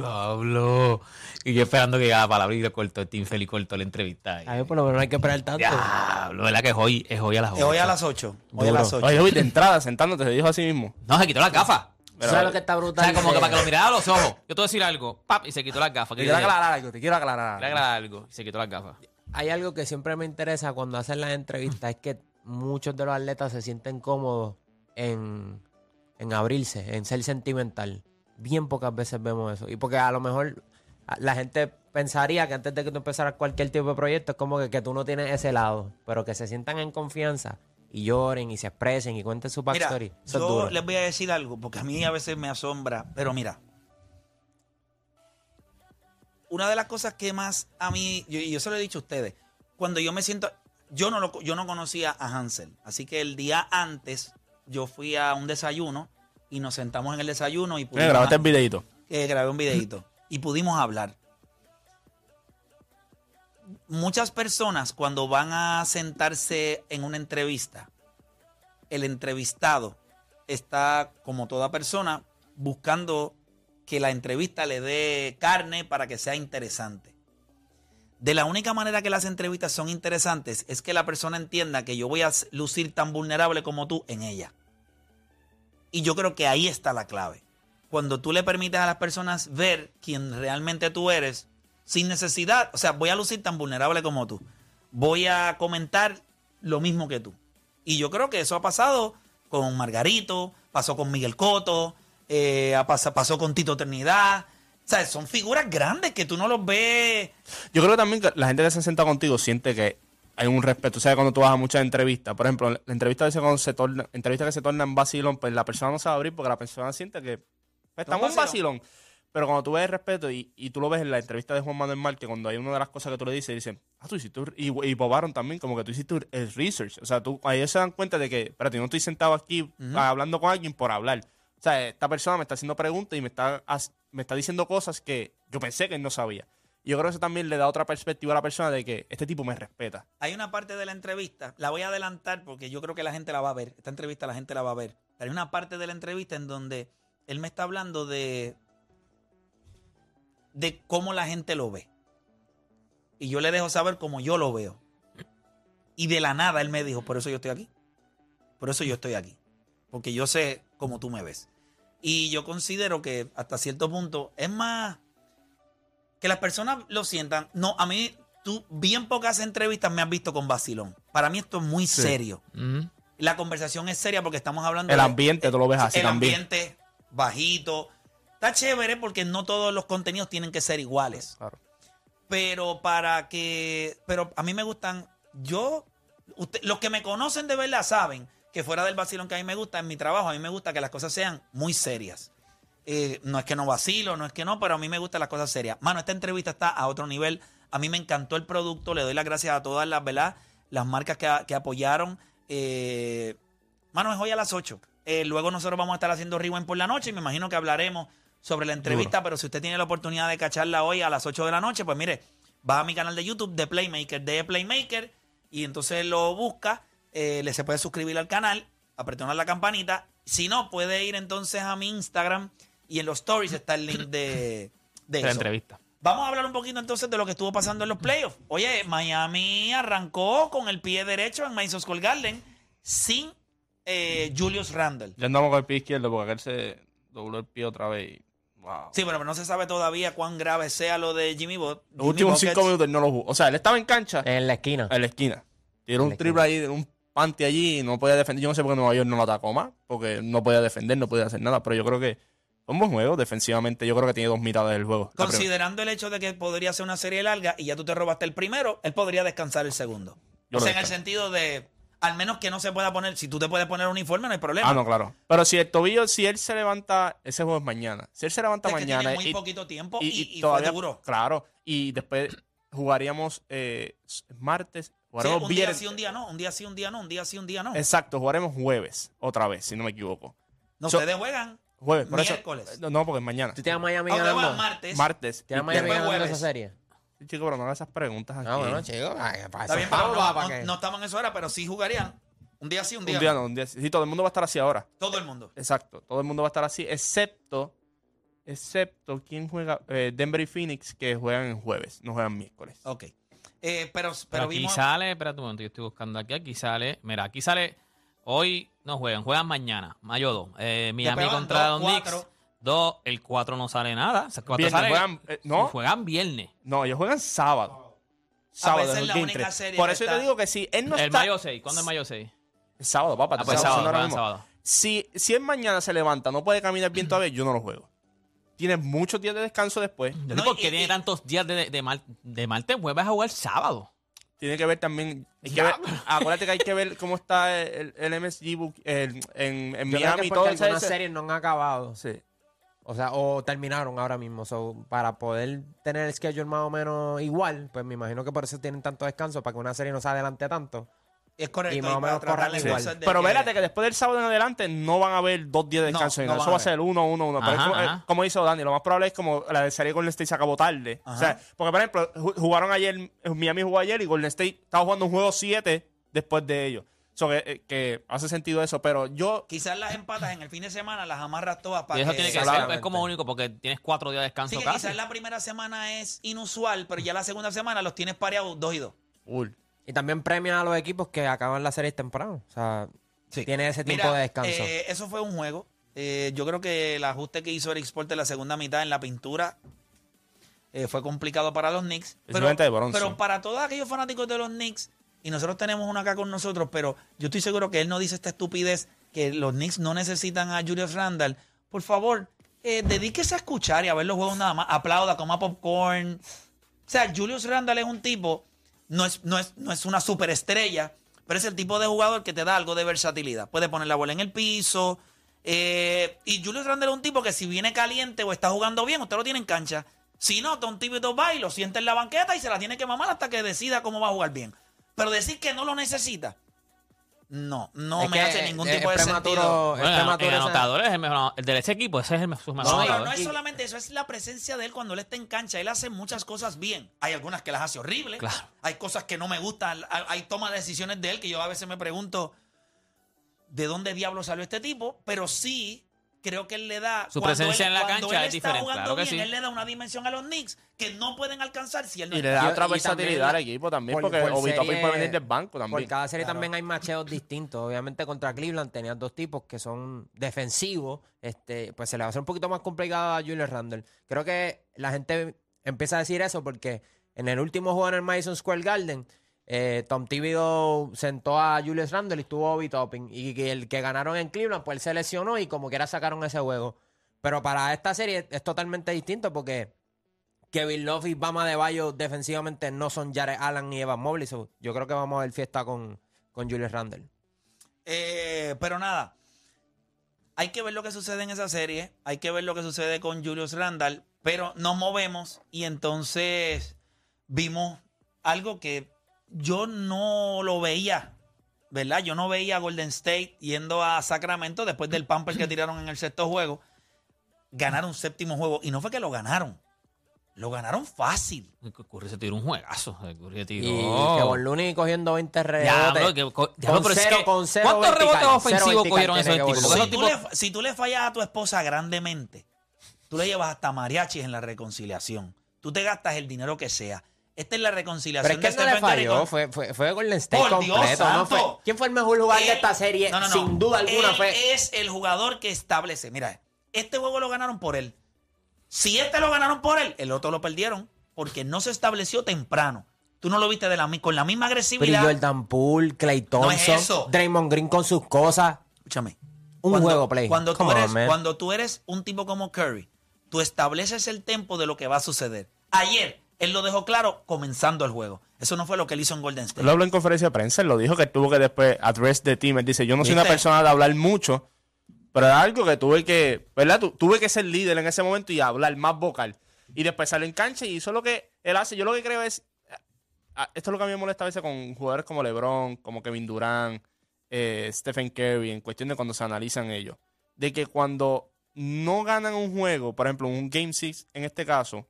C: Diablo. Y yo esperando que llegara la palabra y le cortó este infeliz cortó la entrevista. ahí.
D: A ver, por lo menos no hay que esperar tanto.
C: Diablo, ¿verdad que es hoy? Es hoy a las
B: Eh,
C: 8.
B: Hoy a las 8. Hoy a las 8.
E: Oye, Joey, de <laughs> entrada, sentándote, se dijo así mismo.
C: No, se quitó las gafas.
D: ¿Tú ¿Sabes lo que está
C: O
D: brutal?
C: sea, como que
D: de-
C: para que lo mirara a los ojos. Yo te voy a decir algo. Pap, y se quitó las gafas.
E: Te
C: ¿Qué
E: quiero aclarar algo, te quiero aclarar
C: Quiero
E: algo.
C: aclarar algo. Y se quitó las gafas.
D: Hay algo que siempre me interesa cuando hacen las entrevistas, es que muchos de los atletas se sienten cómodos en, en abrirse, en ser sentimental. Bien pocas veces vemos eso. Y porque a lo mejor la gente pensaría que antes de que tú empezaras cualquier tipo de proyecto es como que, que tú no tienes ese lado, pero que se sientan en confianza y lloren y se expresen y cuenten su backstory.
B: Yo
D: duro.
B: les voy a decir algo, porque a mí a veces me asombra, pero mira, una de las cosas que más a mí, yo- y yo se lo he dicho a ustedes, cuando yo me siento, yo no, lo, yo no conocía a Hansel, así que el día antes yo fui a un desayuno y nos sentamos en el desayuno y
E: Mira,
B: pudimos,
E: grabaste el videito.
B: eh, grabé un videito <laughs> y pudimos hablar. Muchas personas cuando van a sentarse en una entrevista, el entrevistado está, como toda persona, buscando que la entrevista le dé carne para que sea interesante. De la única manera que las entrevistas son interesantes es que la persona entienda que yo voy a lucir tan vulnerable como tú en ella. Y yo creo que ahí está la clave. Cuando tú le permites a las personas ver quién realmente tú eres, sin necesidad, o sea, voy a lucir tan vulnerable como tú. Voy a comentar lo mismo que tú. Y yo creo que eso ha pasado con Margarito, pasó con Miguel Coto, eh, pasó con Tito Trinidad. O sea, son figuras grandes que tú no los ves.
E: Yo creo también que la gente que se sienta contigo siente que hay un respeto. O sea, cuando tú vas a muchas entrevistas, por ejemplo, la entrevista cuando se torna, entrevista que se torna en vacilón, pues la persona no se va a abrir porque la persona siente que pues, estamos en
B: vacilón.
E: Pero cuando tú ves el respeto y, y tú lo ves en la entrevista de Juan Manuel Mar, que cuando hay una de las cosas que tú le dices, dicen, ah, tú hiciste, y, y Bob Aaron también, como que tú hiciste el research. O sea, tú, ahí ellos se dan cuenta de que, espérate, yo no estoy sentado aquí ah, hablando con alguien por hablar. O sea, esta persona me está haciendo preguntas y me está, me está diciendo cosas que yo pensé que él no sabía. Yo creo que eso también le da otra perspectiva a la persona de que este tipo me respeta.
B: Hay una parte de la entrevista, la voy a adelantar porque yo creo que la gente la va a ver. Esta entrevista la gente la va a ver. Hay una parte de la entrevista en donde él me está hablando de, de cómo la gente lo ve. Y yo le dejo saber cómo yo lo veo. Y de la nada él me dijo, por eso yo estoy aquí. Por eso yo estoy aquí. Porque yo sé cómo tú me ves. Y yo considero que hasta cierto punto es más que las personas lo sientan. No, a mí, tú bien pocas entrevistas me has visto con vacilón. Para mí esto es muy
E: Sí.
B: serio. La conversación es seria porque estamos hablando
E: El
B: de-
E: ambiente, tú lo ves así
B: el
E: también.
B: ambiente bajito. Está chévere porque no todos los contenidos tienen que ser iguales.
E: Claro.
B: Pero para que. Pero a mí me gustan. Yo. usted- los que me conocen de verdad saben que fuera del vacilón que a mí me gusta, en mi trabajo, a mí me gusta que las cosas sean muy serias. Eh, no es que no vacilo, no es que no, pero a mí me gustan las cosas serias. Mano, esta entrevista está a otro nivel. A mí me encantó el producto. Le doy las gracias a todas las, ¿verdad? Las marcas que, que apoyaron. Eh, mano, es hoy a las 8. Eh, luego nosotros vamos a estar haciendo Rewind por la noche y me imagino que hablaremos sobre la entrevista, pero si usted tiene la oportunidad de cacharla hoy a las 8 de la noche, pues mire, va a mi canal de YouTube de Playmaker, de Playmaker, y entonces lo busca, eh, le se puede suscribir al canal, apretar la campanita. Si no, puede ir entonces a mi Instagram y en los stories está el link de, de
C: la
B: eso.
C: entrevista.
B: Vamos a hablar un poquito entonces de lo que estuvo pasando en los playoffs. Oye, Miami arrancó con el pie derecho en Madison Square Garden sin eh, Julius Randle.
E: Ya andamos con el pie izquierdo porque aquel se dobló el pie otra vez. y- Wow.
B: Sí, pero no se sabe todavía cuán grave sea lo de Jimmy Bot.
E: Los últimos cinco minutos no lo jugó. O sea, él estaba en cancha
D: En la esquina.
E: en la esquina. Tiró un triple ahí, un panty allí y no podía defender. Yo no sé por qué Nueva York no lo atacó más, porque no podía defender, no podía hacer nada. Pero yo creo que un buen juego defensivamente. Yo creo que tiene dos mitades del juego.
B: Considerando el hecho de que podría ser una serie larga y ya tú te robaste el primero, él podría descansar el segundo.
E: Yo
B: o sea, en el sentido de, al menos que no se pueda poner, si tú te puedes poner uniforme, no hay problema.
E: Ah, no, claro. Pero si el tobillo, si él se levanta, ese juego es mañana. Si él se levanta
B: Es que
E: mañana
B: tiene muy
E: y,
B: poquito tiempo y,
E: y-
B: y
E: y
B: fue
E: todavía,
B: duro.
E: claro, y después jugaríamos eh, martes,
B: Sí,
E: jugaremos
B: un día
E: viernes.
B: sí, un día no, un día sí, un día no, un día sí, un día no.
E: Exacto, jugaremos jueves otra vez, si no me equivoco.
B: no,
E: so-
B: ustedes juegan
E: Jueves, por
B: Miércoles.
E: eso. No, porque es mañana.
D: ¿Tú tienes a Miami ganando?
B: martes.
E: Martes.
D: ¿Tienes Miami
B: después
D: ganando
B: jueves.
D: esa serie?
E: Sí, chico, pero no hagas esas preguntas aquí.
D: Ah, bueno, chicos. ay, para
B: Está
D: eso
B: bien, pero
D: estamos,
B: no,
D: ¿para
B: no-
D: qué?
B: no estamos en eso ahora, pero sí jugarían. Un día sí, un día,
E: un día
B: no.
E: no, un día sí. Sí, todo el mundo va a estar así ahora.
B: Todo el mundo.
E: Exacto. Todo el mundo va a estar así, excepto Excepto quién juega, eh, Denver y Phoenix, que juegan en jueves, no juegan miércoles.
B: Ok. Eh, pero, pero,
C: Pero aquí
B: vimos.
C: sale, espérate un momento, yo estoy buscando aquí. Aquí sale, mira, aquí sale. Hoy no juegan, juegan mañana, mayo 2. Eh, Miami contra
B: dos,
C: los Knicks.
B: cuatro.
C: 2, el 4 no sale nada. O sea, el
E: Viernes
C: sale-
E: juegan, eh, ¿no?
C: Juegan viernes.
E: No, ellos juegan sábado. Sábado es
B: la
E: el
B: única serie
E: Por eso yo te digo que si él no
C: el
E: está.
C: mayo 6. ¿Cuándo es mayo 6?
E: Sábado, papá.
C: Ah, pues sábado,
E: mismo.
C: sábado.
E: Si, si él mañana se levanta, no puede caminar bien todavía, yo no lo juego. Tienes muchos días de descanso después.
B: No,
C: ¿Por qué
B: y-
C: tiene tantos días de, de, mal, de martes jueves a jugar sábado?
E: Tiene que ver también. hay que ver- acuérdate que hay que ver cómo está el, el MSG book, el- en, en
D: Yo creo que
E: Miami y todo
D: algunas
E: ese-
D: series no han acabado.
E: Sí.
D: O sea, o terminaron ahora mismo. So, para poder tener el schedule más o menos igual, pues me imagino que por eso tienen tanto descanso, para que una serie no se adelante tanto.
B: Es correcto.
D: y más o menos corran igual.
E: Pero
B: que-
E: vérate que después del sábado en adelante no van a haber dos días de
B: No,
E: descanso.
B: no van
E: Eso va a ser uno, uno, uno. Pero es
C: Ajá,
E: como,
C: ajá.
E: eh, como dice Dani, lo más probable es como la de serie Golden State se acabó tarde. O sea, porque por ejemplo, ju- jugaron ayer, Miami jugó ayer y Golden State estaba jugando un juego 7 después de ellos. So que, eh, que hace sentido eso, pero yo
B: Quizás las empatas en el fin de semana las amarras todas para
C: Y eso
B: que...
C: tiene que ser, es como único porque tienes cuatro días de descanso
B: Sí,
C: casi.
B: quizás la primera semana es inusual, pero ya la segunda semana los tienes pareados dos y dos.
E: Uy,
D: Y también premia a los equipos que acaban la serie temprano. O sea, tiene ese tiempo
B: Mira,
D: de descanso.
B: eh, eso fue un juego. Eh, yo creo que el ajuste que hizo Eric Sport en la segunda mitad en la pintura eh, fue complicado para los Knicks. Pero,
E: de
B: para todos aquellos fanáticos de los Knicks, y nosotros tenemos uno acá con nosotros, pero yo estoy seguro que él no dice esta estupidez, que los Knicks no necesitan a Julius Randall. Por favor, eh, dedíquese a escuchar y a ver los juegos nada más. Aplauda, coma popcorn. O sea, Julius Randall es un tipo, no es, no es, no es una superestrella, pero es el tipo de jugador que te da algo de versatilidad. Puede poner la bola en el piso. eh, y Julius Randall es un tipo que si viene caliente o está jugando bien, usted lo tiene en cancha. Si no, está un tipito va y lo siente en la banqueta y se la tiene que mamar hasta que decida cómo va a jugar bien. Pero decir que no lo necesita, no, no
D: Es
B: me hace ningún tipo de
D: prematuro-
B: sentido.
C: Bueno,
D: prematuro
C: el
D: ese-
C: anotador es el mejor, el del ese equipo, ese es el mejor
B: No, pero no es solamente eso, es la presencia de él cuando él está en cancha. Él hace muchas cosas bien. Hay algunas que las hace horribles.
C: Claro.
B: Hay cosas que no me gustan. Hay, hay toma de decisiones de él que yo a veces me pregunto de dónde diablo salió este tipo. Pero sí creo que él le da.
C: Su presencia
B: él-
C: en la cancha
B: él
C: es
B: está
C: diferente,
B: jugando
C: claro que
B: bien,
C: sí.
B: Él le da una dimensión a los Knicks que no pueden alcanzar si él no
E: y le
B: está.
E: da otra versatilidad al equipo también,
D: por-
E: porque
D: por serie-
E: puede venir del banco también.
D: Por cada serie también hay macheos distintos. Obviamente contra Cleveland tenías dos tipos que son defensivos. Este, pues se le va a hacer un poquito más complicado a Julius Randle. Creo que la gente empieza a decir eso porque en el último juego en el Madison Square Garden, eh, Tom Thibodeau sentó a Julius Randle y estuvo Obi Toppin. Y el que ganaron en Cleveland, pues él se lesionó y como quiera sacaron ese juego. Pero para esta serie es totalmente distinto porque Kevin Love y Bama de Bayo defensivamente no son Jared Allen ni Evan Mobley. yo creo que vamos a ver fiesta con, con Julius Randle.
B: Eh, pero nada, hay que ver lo que sucede en esa serie, hay que ver lo que sucede con Julius Randall, pero nos movemos y entonces vimos algo que yo no lo veía, ¿verdad? Yo no veía a Golden State yendo a Sacramento después del pamper que tiraron en el sexto juego, ganar un séptimo juego y no fue que lo ganaron, lo ganaron fácil.
C: Curry se tiró un juegazo. Curry se tiró.
D: Y Kevon Looney cogiendo 20
C: Ya,
D: rebotes.
C: bro, que- co- ya,
D: con
C: es
D: cero-
C: que,
D: con cero
C: ¿Cuántos
D: vertical,
C: rebotes ofensivos cogieron esos tipos?
B: Si
C: esos
B: tú, le, si tú le fallas a tu esposa grandemente, tú le llevas hasta mariachis en la reconciliación. Tú te gastas el dinero que sea. Esta es la reconciliación
D: Pero es que
B: de
D: él no le
B: Stephen Curry
D: falló,
B: con-
D: fue, fue, fue Golden State
B: Por Dios
D: completo. ¿no?
B: santo.
D: Fue- ¿Quién fue el mejor jugador de
B: Él-
D: esta serie?
B: No, no, no.
D: Sin duda alguna
B: Él
D: fue.
B: es el jugador que establece. Mira, este juego lo ganaron por él. Si este lo ganaron por él, el otro lo perdieron porque no se estableció temprano. Tú no lo viste de la, mi- con la misma
D: Pero
B: agresividad.
D: Jordan Poole, Clay
B: No es
D: Thompson,
B: eso.
D: Draymond Green con sus cosas.
B: Escúchame.
D: Un juego play.
B: Cuando tú,
D: Come on,
B: eres,
D: man.
B: cuando tú eres un tipo como Curry, tú estableces el tempo de lo que va a suceder. Ayer, él lo dejó claro comenzando el juego. Eso no fue lo que él hizo en Golden State.
E: Él lo habló en conferencia de prensa, él lo dijo que tuvo que después address the team. Él dice, yo no soy una persona de hablar mucho, pero era algo que tuve que, ¿verdad? Tu- tuve que ser líder en ese momento y hablar más vocal. Y después salió en cancha y hizo lo que él hace. Yo lo que creo es, esto es lo que a mí me molesta a veces con jugadores como LeBron, como Kevin Durant, eh, Stephen Curry, en cuestión de cuando se analizan ellos. De que cuando no ganan un juego, por ejemplo, un Game 6 en este caso,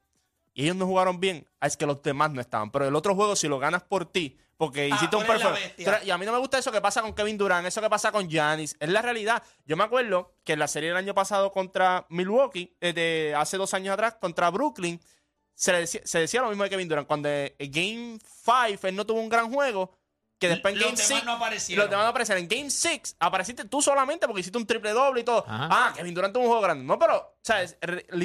E: y ellos no jugaron bien, ah, es que los demás no estaban. Pero el otro juego, si lo ganas por ti, porque
B: Ah,
E: hiciste un
B: eres-
E: Y a mí no me gusta eso que pasa con Kevin Durant, eso que pasa con Giannis. Es la realidad. Yo me acuerdo que en la serie del año pasado contra Milwaukee, eh, de hace dos años atrás, contra Brooklyn, se, le decía, se decía lo mismo de Kevin Durant. Cuando en Game 5 él no tuvo un gran juego, que después en
B: Los
E: Game
B: demás
E: 6
B: no aparecieron.
E: los demás no aparecieron. En Game 6 apareciste tú solamente porque hiciste un triple doble y todo.
C: Ajá.
E: Ah, Kevin Durant tuvo un juego grande. No, pero, ¿sabes?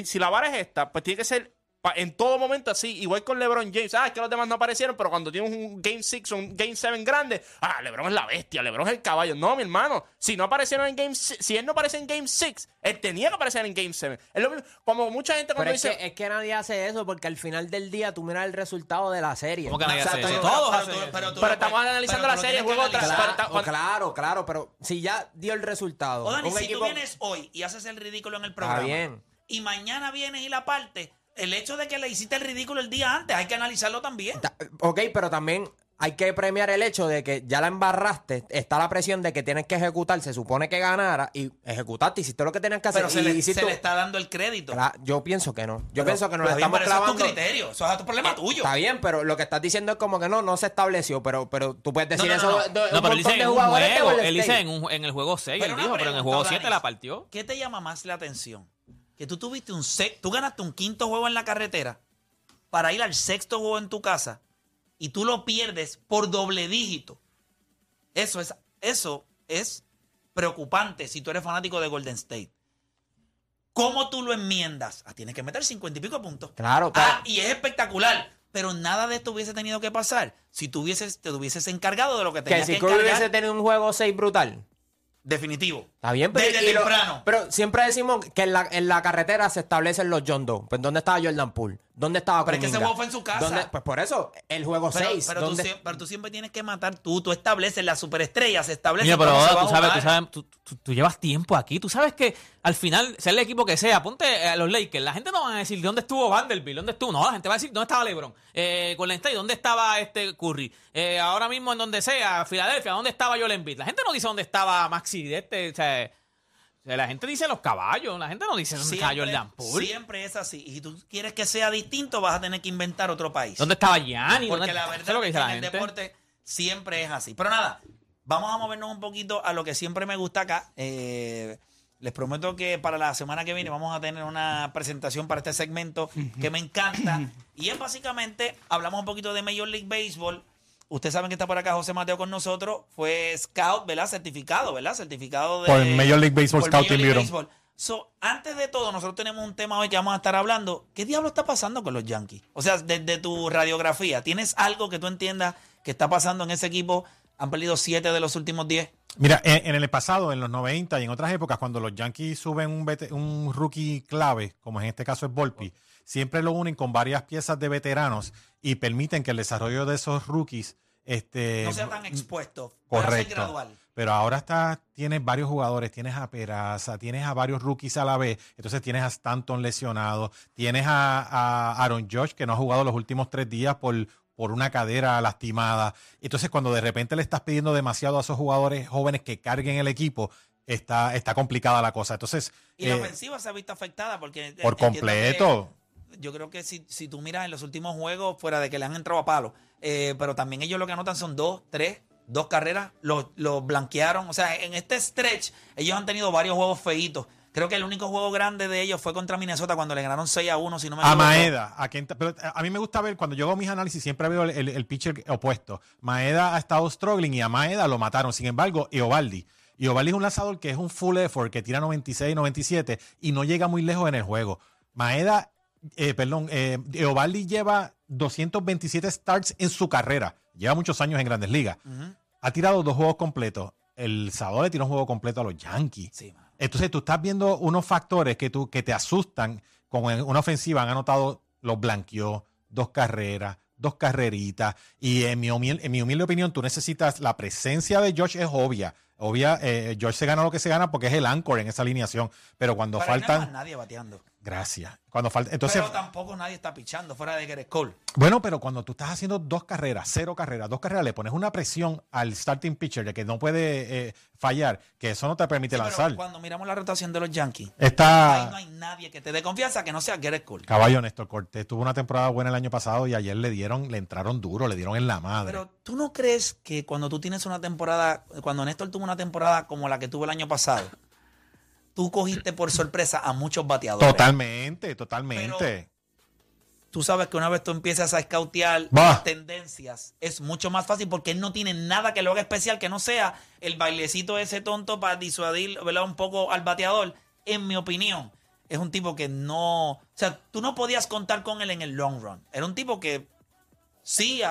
E: Si la vara es esta, pues tiene que ser en todo momento así. Igual con LeBron James. Ah, es que los demás no aparecieron, pero cuando tienes un Game 6 o un Game 7 grande, ah, LeBron es la bestia, LeBron es el caballo. No, mi hermano. Si no aparecieron en Game 6, si él no aparece en Game 6, él tenía que aparecer en Game 7. Es lo mismo. Como mucha gente cuando
D: Pero es
E: dice.
D: que, es que nadie hace eso porque al final del día tú miras el resultado de la serie.
C: ¿Cómo que nadie
B: O sea,
C: hace eso?
B: pero-
C: Todos
B: pero
C: hacen eso.
B: pero
E: estamos analizando
B: pero
E: la serie, juego pero-
D: Claro, claro, claro, pero si ya dio el resultado.
B: O Dani,
D: un
B: si
D: equipo-
B: tú vienes hoy y haces el ridículo en el programa
D: bien.
B: y mañana vienes y la parte, el hecho de que le hiciste el ridículo el día antes, hay que analizarlo también.
D: Ta- Ok, pero también hay que premiar el hecho de que ya la embarraste, está la presión de que tienes que ejecutar, se supone que ganara y ejecutaste, hiciste lo que tenías que hacer.
B: Pero se
D: y
B: le,
D: hiciste-
B: se le está dando el crédito.
D: Cla- Yo pienso que no. Yo
B: Pero-
D: pienso que la
B: bien,
D: estamos
B: pero eso es
D: clavando.
B: tu criterio, eso es tu problema tuyo.
D: Está bien, pero lo que estás diciendo es como que no, no se estableció, pero, pero tú puedes decir
B: No, no,
D: eso
B: no, no.
C: No, pero él dice en un juego. Él dice en, un- en el juego 6,
B: Pero
C: él dijo, pero en el juego
B: Danis,
C: 7 la partió.
B: ¿Qué te llama más la atención? Que tú tuviste un se- tú ganaste un quinto juego en la carretera para ir al sexto juego en tu casa y tú lo pierdes por doble dígito. Eso es, eso es preocupante si tú eres fanático de Golden State. ¿Cómo tú lo enmiendas? Ah, tienes que meter cincuenta y pico puntos.
D: Claro, claro.
B: Ah, y es espectacular. Pero nada de esto hubiese tenido que pasar si tú hubieses, te hubieses encargado de lo que
D: Que
B: tenías
D: si
B: que
D: Curry
B: encargar.
D: hubiese tenido un juego 6 brutal.
B: Definitivo.
D: Está bien, pero,
B: Desde
D: lo-
B: temprano.
D: pero siempre decimos que en la, en la carretera se establecen los John Doe. Pues ¿dónde estaba Jordan Poole? ¿Dónde estaba
B: Pero es que ese juego fue en su casa.
D: ¿Dónde- Pues por eso, el juego
B: Pero,
D: 6.
B: pero, tú, sie- pero tú siempre tienes que matar tú. Tú estableces las superestrellas, se establece
C: Mira, pero ahora tú sabes, tú, sabes tú, tú- tú llevas tiempo aquí. Tú sabes que al final, sea el equipo que sea, ponte a los Lakers. La gente no va a decir dónde estuvo Vanderbilt, dónde estuvo. No, la gente va a decir dónde estaba LeBron. Eh, Golden State, dónde estaba este Curry. Eh, ahora mismo en donde sea, Filadelfia, dónde estaba Joel Embiid. La gente no dice dónde estaba Maxi este. O sea, la gente dice los caballos. La gente no dice dónde estaba Jordan Poole.
B: siempre es así. Y si tú quieres que sea distinto, vas a tener que inventar otro país.
C: ¿Dónde estaba Gianni?
B: Porque
C: ¿Dónde-
B: la verdad
C: es lo que dice
B: que
C: la
B: en el
C: gente.
B: deporte siempre es así. Pero nada, vamos a movernos un poquito a lo que siempre me gusta acá. Eh, les prometo que para la semana que viene vamos a tener una presentación para este segmento que me encanta. Y es básicamente, hablamos un poquito de Major League Baseball. Ustedes saben que está por acá José Mateo con nosotros. Fue scout, ¿verdad? Certificado, ¿verdad? Certificado de...
I: Por Major League Baseball
B: por
I: Scouting
B: Major League. Baseball. So, antes de todo, nosotros tenemos un tema hoy que vamos a estar hablando. ¿Qué diablo está pasando con los Yankees? O sea, desde tu radiografía, ¿tienes algo que tú entiendas que está pasando en ese equipo? Han perdido siete de los últimos diez.
I: Mira, en, en el pasado, en los 90 y en otras épocas, cuando los Yankees suben un, rookie clave, como en este caso es Volpi, siempre lo unen con varias piezas de veteranos y permiten que el desarrollo de esos rookies este,
B: No sea tan expuesto.
I: Correcto.
B: gradual.
I: Pero ahora está, tienes varios jugadores, tienes a Peraza, tienes a varios rookies a la vez, entonces tienes a Stanton lesionado, tienes a, a Aaron Josh que no ha jugado los últimos tres días por, por una cadera lastimada. Entonces cuando de repente le estás pidiendo demasiado a esos jugadores jóvenes que carguen el equipo, está, está complicada la cosa. Entonces,
B: Y la
I: eh,
B: ofensiva se ha visto afectada porque...
I: por
B: que-
I: completo.
B: yo creo que si, si tú miras en los últimos juegos, fuera de que le han entrado a palo, eh, pero también ellos lo que anotan son dos, tres, dos carreras, los los blanquearon. O sea, en este stretch, ellos han tenido varios juegos feitos. Creo que el único juego grande de ellos fue contra Minnesota cuando le ganaron 6 a 1, si no me
I: A. Maeda, a, quien- pero a mí me gusta ver, cuando yo hago mis análisis, siempre veo el, el- el pitcher opuesto. Maeda ha estado struggling y a Maeda lo mataron. Sin embargo, Eovaldi. Eovaldi es un lanzador que es un full effort, que tira 96, 97 y no llega muy lejos en el juego. Maeda, eh, perdón, eh, Eovaldi lleva 227 starts en su carrera. Lleva muchos años en grandes ligas. Ha tirado dos juegos completos. El sábado le tiró un juego completo a los Yankees.
B: Sí.
I: Entonces tú estás viendo unos factores que, tú, que te asustan con una ofensiva. Han anotado, los blanqueó, dos carreras, dos carreritas. Y en mi, humil- en mi humilde opinión, tú necesitas la presencia de Josh es obvia. Obvia, eh, Josh se gana lo que se gana porque es el anchor en esa alineación. Pero cuando
B: no hay
I: faltan.
B: más nadie bateando.
I: Gracias. Cuando falta, entonces,
B: pero tampoco nadie está pichando fuera de Garrett Cole.
I: bueno, pero cuando tú estás haciendo dos carreras, cero carreras, dos carreras, le pones una presión al starting pitcher de que no puede eh, fallar, que eso no te permite
B: Sí, pero
I: lanzar.
B: cuando miramos la rotación de los Yankees,
I: Está
B: ahí no hay nadie que te dé confianza que no sea Garrett Cole.
I: caballo Néstor Cortés. Tuvo una temporada buena el año pasado y ayer le dieron, le entraron duro, le dieron en la madre.
B: Pero tú no crees que cuando tú tienes una temporada, cuando Néstor tuvo una temporada como la que tuvo el año pasado, tú cogiste por sorpresa a muchos bateadores.
I: totalmente, totalmente.
B: Pero- Tú sabes que una vez tú empiezas a escautear
I: Bah.
B: las tendencias, es mucho más fácil porque él no tiene nada que lo haga especial que no sea el bailecito ese tonto para disuadir ¿verdad? un poco al bateador. En mi opinión, es un tipo que no. O sea, tú no podías contar con él en el long run. Era un tipo que. Sí,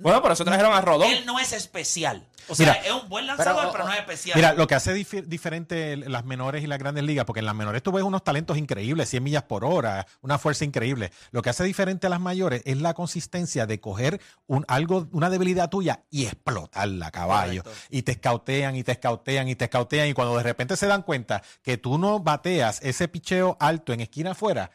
E: Bueno, por eso trajeron a Rodón.
B: él no es especial. O sea,
I: Mira,
B: es un buen lanzador, pero,
D: pero-
B: no es especial.
I: Mira, lo que hace diferente las menores y las grandes ligas, porque en las menores tú ves unos talentos increíbles, 100 millas por hora, una fuerza increíble. Lo que hace diferente a las mayores es la consistencia de coger un, algo, una debilidad tuya y explotarla, caballo.
B: Correcto.
I: Y te escautean y te escautean y te escautean y cuando de repente se dan cuenta que tú no bateas ese picheo alto en esquina afuera,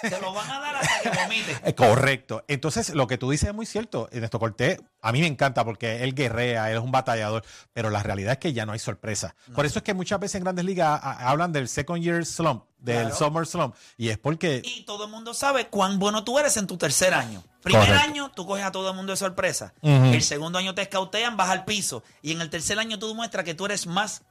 B: Se lo van a dar hasta que vomite.
I: eh, <laughs> Correcto. Entonces, lo que tú dices es muy cierto. Ernesto Cortés, a mí me encanta porque él guerrea, él es un batallador, pero la realidad es que ya no hay sorpresa. Por eso es que muchas veces en grandes ligas a- hablan del second year slump, del
B: Claro.
I: summer slump, y es porque
B: Y todo el mundo sabe cuán bueno tú eres en tu tercer año. Primer
I: Correcto.
B: año, tú coges a todo el mundo de sorpresa. El segundo año te escautean, vas al piso. Y en el tercer año tú demuestras que tú eres más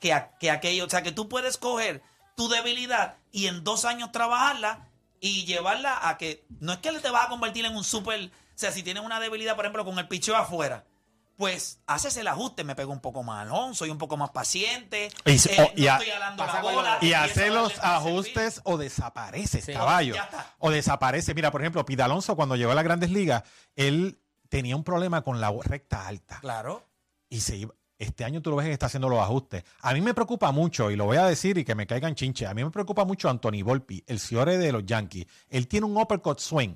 B: que, a- que aquello. O sea, que tú puedes coger tu debilidad y en dos años trabajarla y llevarla a que no es que te vas a convertir en un súper. O sea, si tienes una debilidad, por ejemplo, con el picheo afuera. Pues haces el ajuste, me pego un poco más alón, soy un poco más paciente,
I: Y se-
B: eh,
I: y
B: no estoy la bola.
I: hace los ajustes o desapareces,
D: Sí.
I: caballo. O desaparece. Mira, por ejemplo, Pete Alonso cuando llegó a las grandes ligas, él tenía un problema con la recta alta.
B: Claro.
I: y se iba- Este año tú lo ves que está haciendo los ajustes. A mí me preocupa mucho, y lo voy a decir y que me caigan chinche, a mí me preocupa mucho Anthony Volpi, el Ciore de los Yankees. Él tiene un uppercut swing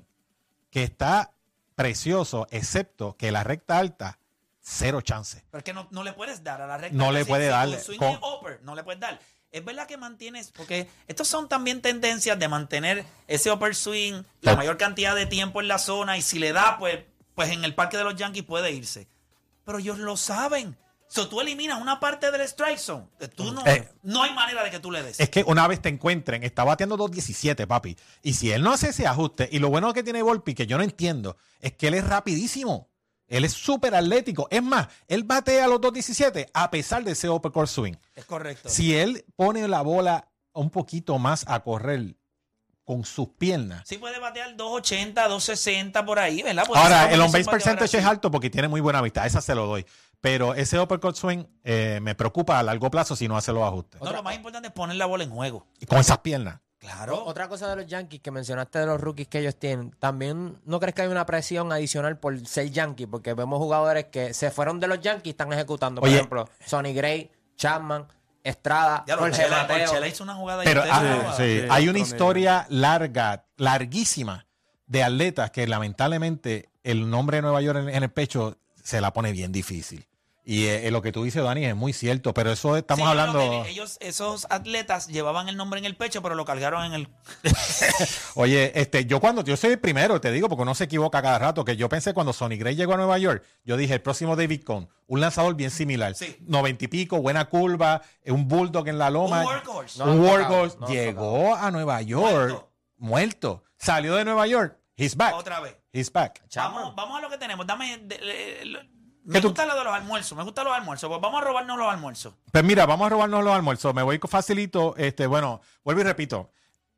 I: que está precioso, excepto que la recta alta, cero chance.
B: Pero es que no, no le puedes dar a la recta.
I: No le
B: Así,
I: puede darle.
B: swing
I: Con-
B: upper, no le puedes dar. Es verdad que mantienes, porque estos son también tendencias de mantener ese upper swing la
I: Sí.
B: mayor cantidad de tiempo en la zona y si le da, pues, pues en el parque de los Yankees puede irse. Pero ellos lo saben. So, tú eliminas una parte del strike zone. que Tú no,
I: Eh.
B: no hay manera de que tú le des.
I: Es que una vez te encuentren, está bateando 2.17, papi. Y si él no hace ese ajuste, y lo bueno que tiene Volpi, que yo no entiendo, es que él es rapidísimo. Él es súper atlético. Es más, él batea a los 2.17 a pesar de ese uppercut swing.
B: Es correcto.
I: Si él pone la bola un poquito más a correr con sus piernas.
B: Sí puede batear 280, 260 por ahí, ¿verdad? Puede
I: Ahora, el
B: como
I: on base
B: dice un bateador
I: percentage es alto porque tiene muy buena vista. Esa se lo doy. Pero ese uppercut swing eh, me preocupa a largo plazo si no hace los ajustes.
B: No, lo más importante es poner la bola en juego.
I: Y con esas piernas.
B: Claro.
D: Otra cosa de los Yankees que mencionaste de los rookies que ellos tienen, también no crees que hay una presión adicional por ser Yankee, porque vemos jugadores que se fueron de los Yankees y están ejecutando. Por
I: Oye.
D: ejemplo, Sonny Gray, Chapman, Estrada,
B: Ya
D: Jorge
B: Chela,
D: Mateo.
B: Chela hizo una jugada
I: Pero ah, sí,
E: sí,
I: hay una
E: nivel.
I: historia larga, larguísima, de atletas que lamentablemente el nombre de Nueva York en, en el pecho se la pone bien difícil. Y eh, eh, lo que tú dices, Dani, es muy cierto, pero eso estamos
B: Sí,
I: hablando...
B: pero ellos, esos atletas llevaban el nombre en el pecho, pero lo cargaron en el. <laughs>
I: Oye, este, yo cuando yo soy el primero, te digo, porque uno se equivoca cada rato, que yo pensé cuando Sonny Gray llegó a Nueva York, yo dije, el próximo David Cohn, un lanzador bien similar.
B: Sí.
I: Noventa y pico, buena curva, eh, un bulldog en la loma.
B: Un workhorse.
D: No
I: un workhorse.
D: no
I: llegó a Nueva York,
B: Muerto.
I: muerto. Salió de Nueva York, he's back.
B: Otra vez.
I: He's back.
B: Vamos, vamos a lo que tenemos. Dame. de- me
I: ¿Qué tú-
B: gusta lo de los almuerzos. Me gustan los almuerzos. Pues vamos a robarnos los almuerzos.
I: Pues mira, vamos a robarnos los almuerzos. Me voy facilito. Este, bueno, vuelvo y repito.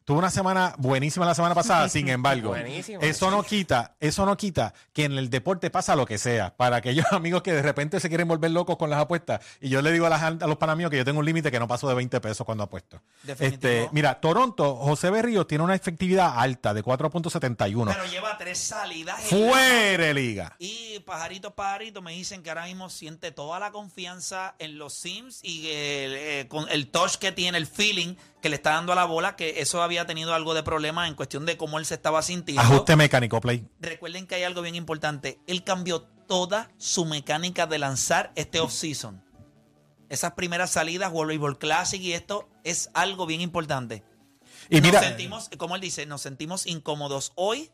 I: Tuve una semana buenísima la semana pasada, <laughs> sin embargo, eso no quita, eso no quita que en el deporte pasa lo que sea. Para aquellos <laughs> amigos que de repente se quieren volver locos con las apuestas, y yo le digo a, las- a los panamíos que yo tengo un límite que no paso de 20 pesos cuando apuesto.
B: Definitivo.
I: Este, mira, Toronto, José Berrío tiene una efectividad alta de 4.71.
B: Pero lleva tres salidas.
I: de liga.
B: Y pajaritos, pajaritos me dicen que ahora mismo siente toda la confianza en los Sims y el, eh, con el touch que tiene, el feeling que le está dando a la bola, que eso había tenido algo de problema en cuestión de cómo él se estaba sintiendo.
I: Ajuste mecánico, play.
B: Recuerden que hay algo bien importante. Él cambió toda su mecánica de lanzar este off-season. Esas primeras salidas, World Baseball Classic y esto es algo bien importante.
I: Y
B: nos
I: mira,
B: sentimos, como él dice, nos sentimos incómodos hoy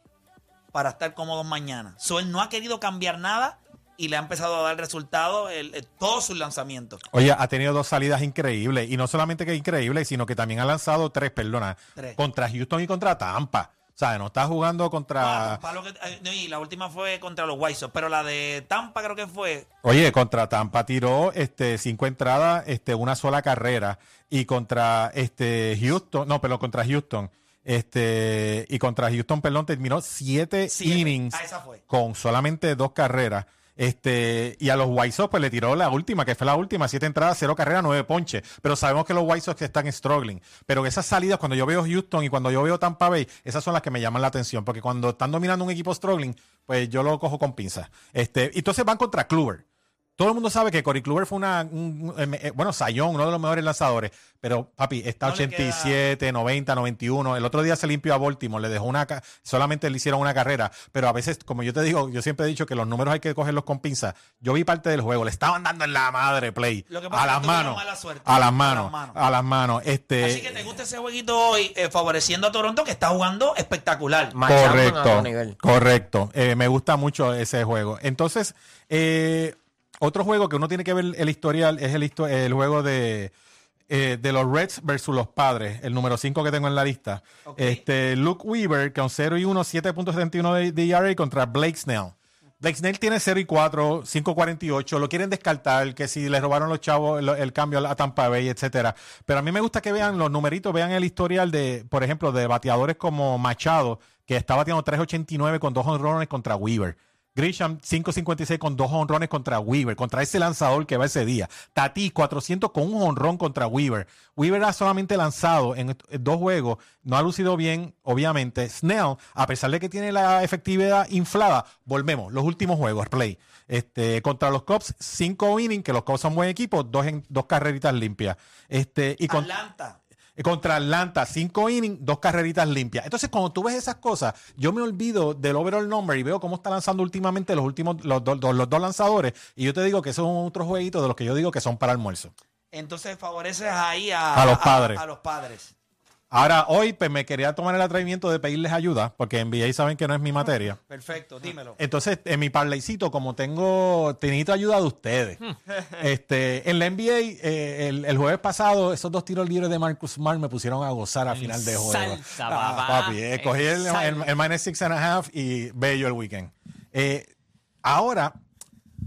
B: para estar cómodos mañana. So, él no ha querido cambiar nada y le ha empezado a dar resultados el- todos sus lanzamientos.
I: Oye, ha tenido dos salidas increíbles. Y no solamente que increíbles, sino que también ha lanzado tres, perdona.
B: Tres.
I: Contra Houston y contra Tampa. O sea, no está jugando contra.
B: Que- eh, no, y la última fue contra los White Sox, pero la de Tampa creo que fue.
I: Oye, contra Tampa tiró este cinco entradas, este una sola carrera y contra este Houston, no, pero contra Houston, este y contra Houston, perdón, terminó siete,
B: Siete.
I: innings
B: Ah,
I: con solamente dos carreras. Este, y a los White Sox pues le tiró la última, que fue la última, siete entradas, cero carreras, nueve ponches. Pero sabemos que los White Sox están struggling. Pero esas salidas, cuando yo veo Houston y cuando yo veo Tampa Bay, esas son las que me llaman la atención. Porque cuando están dominando un equipo struggling, pues yo lo cojo con pinzas. Este, entonces van contra Kluber. Todo el mundo sabe que Cory Kluber fue una, un- un- eh, bueno, Sayón, uno de los mejores lanzadores, pero papi, está
B: No le
I: 87, 90, 91. El otro día se limpió a Baltimore, le dejó una, solamente le hicieron una carrera, pero a veces, como yo te digo, yo siempre he dicho que los números hay que cogerlos con pinzas. Yo vi parte del juego, le estaban dando en la madre play,
B: Lo que pasa
I: a
B: es que
I: las manos,
B: mala suerte.
I: a las
B: A las
I: manos, a las manos. Este,
B: Así que te gusta ese jueguito hoy, eh, favoreciendo a Toronto, que está jugando espectacular.
I: Correcto,
D: otro nivel.
I: correcto. Eh, me gusta mucho ese juego. Entonces, eh, otro juego que uno tiene que ver el historial es el, histo- el juego de, eh, de los Reds versus los Padres, el número 5 que tengo en la lista. Este, Luke Weaver con 0 y 1, 7.71 de, de ERA contra Blake Snell. Blake Snell tiene 0 y 4, 5.48. Lo quieren descartar, que si le robaron los chavos el, el cambio a Tampa Bay, etcétera. Pero a mí me gusta que vean los numeritos, vean el historial de, por ejemplo, de bateadores como Machado, que está bateando 3.89 con dos honrones contra Weaver. Grisham 5.56 con dos honrones contra Weaver, contra ese lanzador que va ese día. Tatis 400 con un honrón contra Weaver. Weaver ha solamente lanzado en dos juegos, no ha lucido bien, obviamente. Snell, a pesar de que tiene la efectividad inflada, volvemos, los últimos juegos, play. Este, contra los Cubs, cinco innings, que los Cubs son buen equipo, dos, en- dos carreritas limpias. Este, y con,
B: Atlanta.
I: Contra Atlanta, cinco innings, dos carreritas limpias. Entonces, cuando tú ves esas cosas, yo me olvido del overall number y veo cómo está lanzando últimamente los últimos, los, dos- los- los dos lanzadores. Y yo te digo que esos son otros jueguitos de los que yo digo que son para almuerzo.
B: Entonces favoreces ahí a,
I: A los padres.
B: A, los padres.
I: Ahora, hoy pues, me quería tomar el atrevimiento de pedirles ayuda, porque en NBA saben que no es mi materia.
B: Perfecto, dímelo.
I: Entonces, en mi parlaycito, como tengo, necesito ayuda de ustedes. <laughs> este, en la NBA, eh, el, el jueves pasado, esos dos tiros libres de Marcus Smart me pusieron a gozar a final de juego.
C: salsa,
I: Ah, papi, eh, cogí el, el minus six and a half y bello el weekend. Eh, ahora,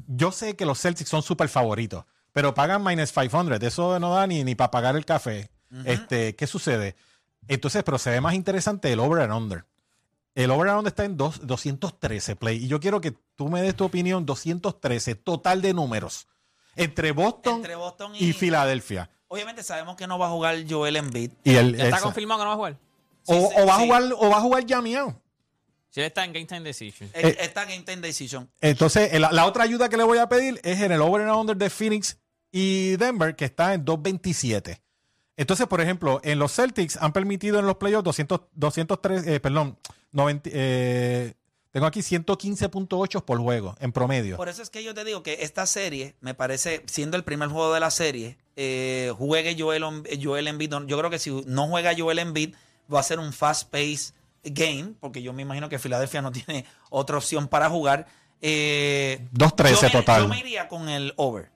I: yo sé que los Celtics son súper favoritos, pero pagan minus 500. Eso no da ni, ni para pagar el café. este, ¿Qué sucede? Entonces, pero se ve más interesante el over and under. El over and under está en dos- 213 play. Y yo quiero que tú me des tu opinión. 213 total de números. Entre Boston,
B: Entre Boston
I: y,
B: y,
I: Filadelfia.
B: Obviamente sabemos que no va a jugar Joel Embiid.
I: Y el,
C: ¿Ya está
I: esa-
C: confirmado que no va a jugar?
I: o,
B: Sí, sí,
I: o va a jugar, o va a jugar Yamiao.
C: Si él está en Game Time Decision.
B: Eh, Está Game Time Decision.
I: Entonces, la otra ayuda que le voy a pedir es en el over and under de Phoenix y Denver, que está en 227. Entonces, por ejemplo, en los Celtics han permitido en los playoffs 200, 203, eh, perdón, 90, eh, tengo aquí 115.8 por juego en promedio.
B: Por eso es que yo te digo que esta serie, me parece, siendo el primer juego de la serie, eh, juegue Joel, Em- Joel Embiid. Yo creo que si no juega Joel Embiid, va a ser un fast-paced game, porque yo me imagino que Filadelfia no <laughs> tiene otra opción para jugar. Eh,
I: 2.13
B: yo me-
I: total.
B: Yo me iría con el over.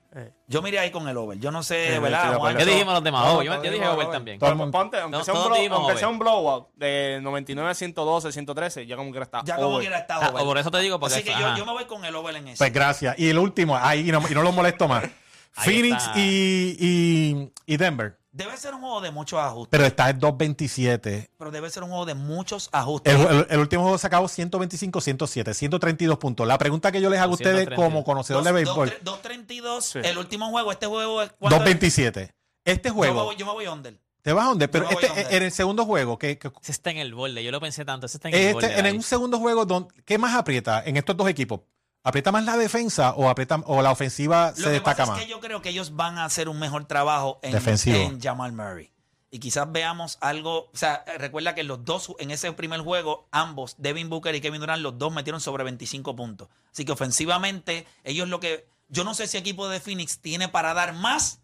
B: Yo me iría ahí con el over. Yo no sé, ¿verdad?
C: ¿Qué dijimos los demás?
E: No,
C: Oh, yo, dije over también.
I: Todo el
E: Pero
I: mundo-
E: ponte, aunque,
C: No,
E: sea un,
C: todos
E: blow-
C: dijimos
E: aunque
C: over.
E: sea un blowout de 99 a 112, 113, ya como que está
B: Ya como
E: over.
B: quiera está
C: Ah,
B: over.
C: por eso te digo, porque
B: Así que yo, yo me voy con el over en ese.
I: Pues gracias. Y el último, ahí y no, y no lo molesto más. <laughs>
C: Ahí
I: Phoenix
C: está.
I: y, y- y Denver.
B: Debe ser un juego de muchos ajustes.
I: Pero está en 227.
B: Pero debe ser un juego de muchos ajustes.
I: El, el- el último juego se acabó 125-107, 132 puntos. La pregunta que yo les hago a ustedes
C: 132.
I: como conocedor de béisbol,
B: dos- 2.32,
E: Sí.
B: el último juego. Este juego es. ¿cuánto es?
I: 227. Este
B: Yo me
I: juego,
B: voy, yo me voy under.
I: ¿te vas a dónde? Pero este,
B: under.
I: en el segundo juego, que, que-
C: Ese está en el borde. Yo lo pensé tanto. Ese está en el
I: este,
C: borde.
I: en
C: ahí.
I: un segundo juego, don- ¿qué más aprieta en estos dos equipos? ¿Aprieta más la defensa o aprieta o la ofensiva
B: Lo
I: se
B: que
I: destaca
B: pasa
I: más?
B: es que yo creo que ellos van a hacer un mejor trabajo en,
I: Defensivo.
B: en Jamal Murray. Y quizás veamos algo. O sea, recuerda que los dos, en ese primer juego, ambos, Devin Booker y Kevin Durant, los dos metieron sobre 25 puntos. Así que ofensivamente, ellos lo que. Yo no sé si equipo de Phoenix tiene para dar más,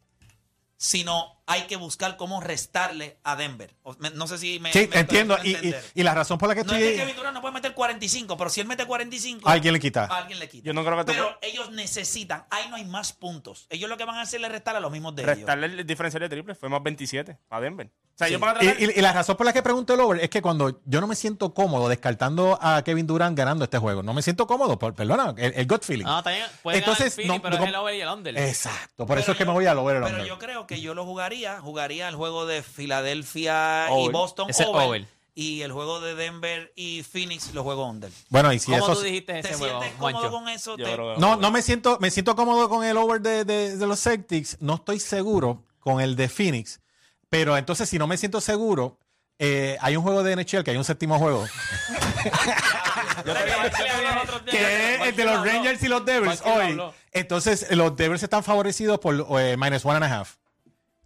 B: sino hay que buscar cómo restarle a Denver. No sé si me.
I: Sí,
B: me estoy
I: entiendo. Y, y- y la razón por la que
B: no es que
I: estoy.
B: Kevin Durant no puede meter 45, pero si él mete 45,
I: Alguien le quita.
B: alguien le quita.
E: Yo no creo que tú
B: Pero ellos necesitan, ahí no hay más puntos. Ellos lo que van a hacer es restarle a los mismos de
E: Restarle el diferencial de triple fue más 27 a Denver. O sea,
B: Sí.
E: yo para
I: Y,
E: tratar.
I: y- y la razón por la que pregunto el over es que cuando yo no me siento cómodo descartando a Kevin Durant ganando este juego, no me siento cómodo, por, perdona, el, el gut feeling.
C: No, también puede
I: Entonces,
C: ganar el Philly,
I: no-
C: pero
I: no-
C: es el over y el under.
I: Exacto, por
B: Pero
I: eso es que me voy al over el
B: Pero
I: under.
B: yo creo que yo lo jugaría, jugaría el juego de Filadelfia y
E: Over.
B: Boston
C: Ese
B: over,
C: over.
B: y el juego de Denver y Phoenix lo juego under.
I: Bueno, y si
C: ¿Cómo
I: eso.
C: tú dijiste
B: ¿Te
C: ese juego,
B: sientes cómodo
C: Juancho?
B: con eso?
E: Yo
B: Te-
E: creo que-
I: No, no me siento, me siento cómodo con el over de, de- de los Celtics. No estoy seguro con el de Phoenix. Pero entonces, si no me siento seguro, eh, hay un juego de NHL que hay un séptimo juego.
C: Yo yo
I: que es el de los. Rangers y los Devils hoy.
C: habló.
I: Entonces, los Devils están favorecidos por eh, minus one and a half.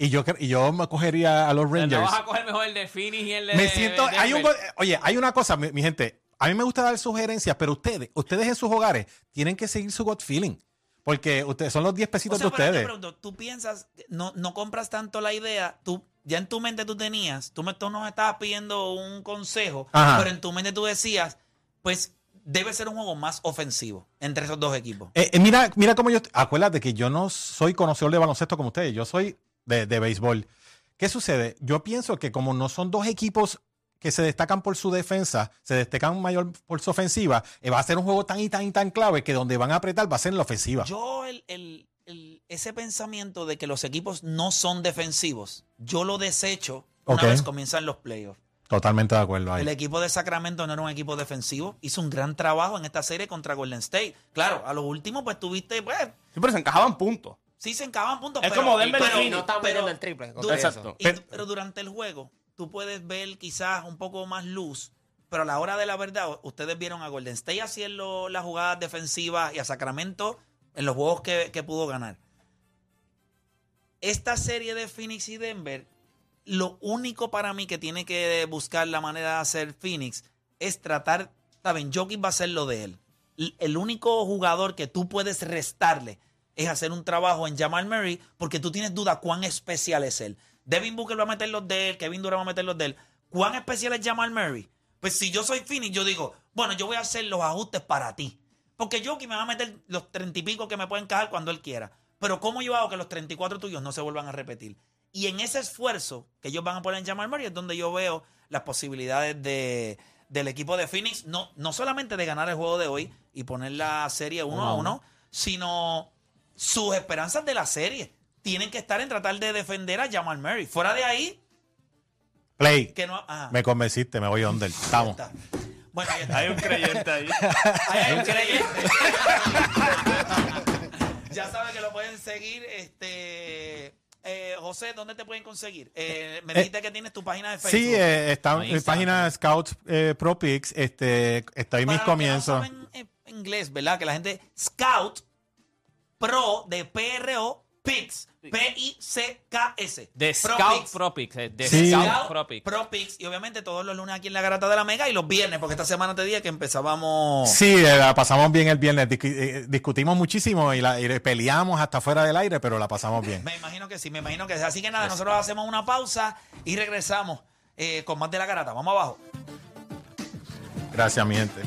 I: Y yo, y yo me cogería a los Rangers.
C: vas a coger mejor el de Phoenix y el de
I: Me siento,
C: de
I: hay un,
C: Denver.
I: go- oye, hay una cosa, mi, mi gente, a mí me gusta dar sugerencias, pero ustedes, ustedes en sus hogares tienen que seguir su gut feeling, porque ustedes son los 10
B: O
I: pesitos
B: sea,
I: de
B: te
I: ustedes.
B: pregunto, tú piensas, no, no compras tanto la idea, tú ya en tu mente tú tenías, tú, me, tú nos estabas pidiendo un consejo,
I: Ajá.
B: pero en tu mente tú decías, pues debe ser un juego más ofensivo entre esos dos equipos.
I: Eh, eh, mira, mira cómo yo, acuérdate que yo no soy conocedor de baloncesto como ustedes, yo soy de, de béisbol. ¿Qué sucede? Yo pienso que como no son dos equipos que se destacan por su defensa, se destacan mayor por su ofensiva, eh, va a ser un juego tan y tan y tan clave que donde van a apretar va a ser en la ofensiva.
B: Yo el, el- el- ese pensamiento de que los equipos no son defensivos, yo lo desecho una
I: Ok.
B: vez comienzan los playoffs.
I: Totalmente de acuerdo ahí.
B: El equipo de Sacramento no era un equipo defensivo, hizo un gran trabajo en esta serie contra Golden State. Claro, a lo último pues tuviste, pues,
E: Sí, pero se encajaban puntos.
B: Sí se encaban puntos.
E: Es
B: pero-
E: como Denver y
B: pero-
E: Phoenix.
D: no estaban
B: pero
D: el triple.
B: du-.
E: Exacto.
B: y-
I: Pero-
B: durante el juego tú puedes ver quizás un poco más luz, pero a la hora de la verdad, ustedes vieron a Golden State haciendo las jugadas defensivas y a Sacramento en los juegos que, que pudo ganar. Esta serie de Phoenix y Denver, lo único para mí que tiene que buscar la manera de hacer Phoenix es tratar, saben, Jokic va a hacer lo de él. El único jugador que tú puedes restarle es hacer un trabajo en Jamal Murray porque tú tienes duda cuán especial es él. Devin Booker va a meter los de él, Kevin Durant va a meter los de él. ¿Cuán especial es Jamal Murray? Pues si yo soy Phoenix, yo digo, bueno, yo voy a hacer los ajustes para ti. Porque Jokic me va a meter los treinta y pico que me pueden encajar cuando él quiera. Pero ¿cómo yo hago que los 34 tuyos no se vuelvan a repetir? Y en ese esfuerzo que ellos van a poner en Jamal Murray es donde yo veo las posibilidades de, del equipo de Phoenix, no, no solamente de ganar el juego de hoy y poner la serie uno a uno, sino sus esperanzas de la serie tienen que estar en tratar de defender a Jamal Murray. Fuera de ahí,
I: Play,
B: que no... ajá,
I: me convenciste, me voy under. Estamos.
B: está. Bueno, ahí está.
E: Hay un creyente ahí.
B: Ahí hay un creyente. <laughs> ya saben que lo pueden seguir. Este, eh, José, ¿dónde te pueden conseguir? Eh, me dijiste que tienes tu página de Facebook.
I: Sí, eh, está
C: No,
I: en
C: Instagram.
I: página Scouts eh, Pro Picks. Este, estoy en mis
B: Para
I: comienzos.
B: No saben eh, inglés, ¿verdad? Que la gente Scout Pro de PRO Pix. P-I-C-K-S.
C: De
B: Pro
C: Scout
B: Picks.
C: Pro Picks. eh, De
I: Sí.
C: Scout Pro Picks.
B: Pro Picks. Y obviamente todos los lunes aquí en la Garata de la Mega y los viernes, porque esta semana te dije que empezábamos.
I: Sí, eh, la pasamos bien el viernes. Discu- eh, discutimos muchísimo y, la, y peleamos hasta fuera del aire, pero la pasamos bien.
B: Me imagino que sí, me imagino que sí. Así que nada, nosotros hacemos una pausa y regresamos eh, con más de la Garata. Vamos abajo.
I: Gracias, mi gente.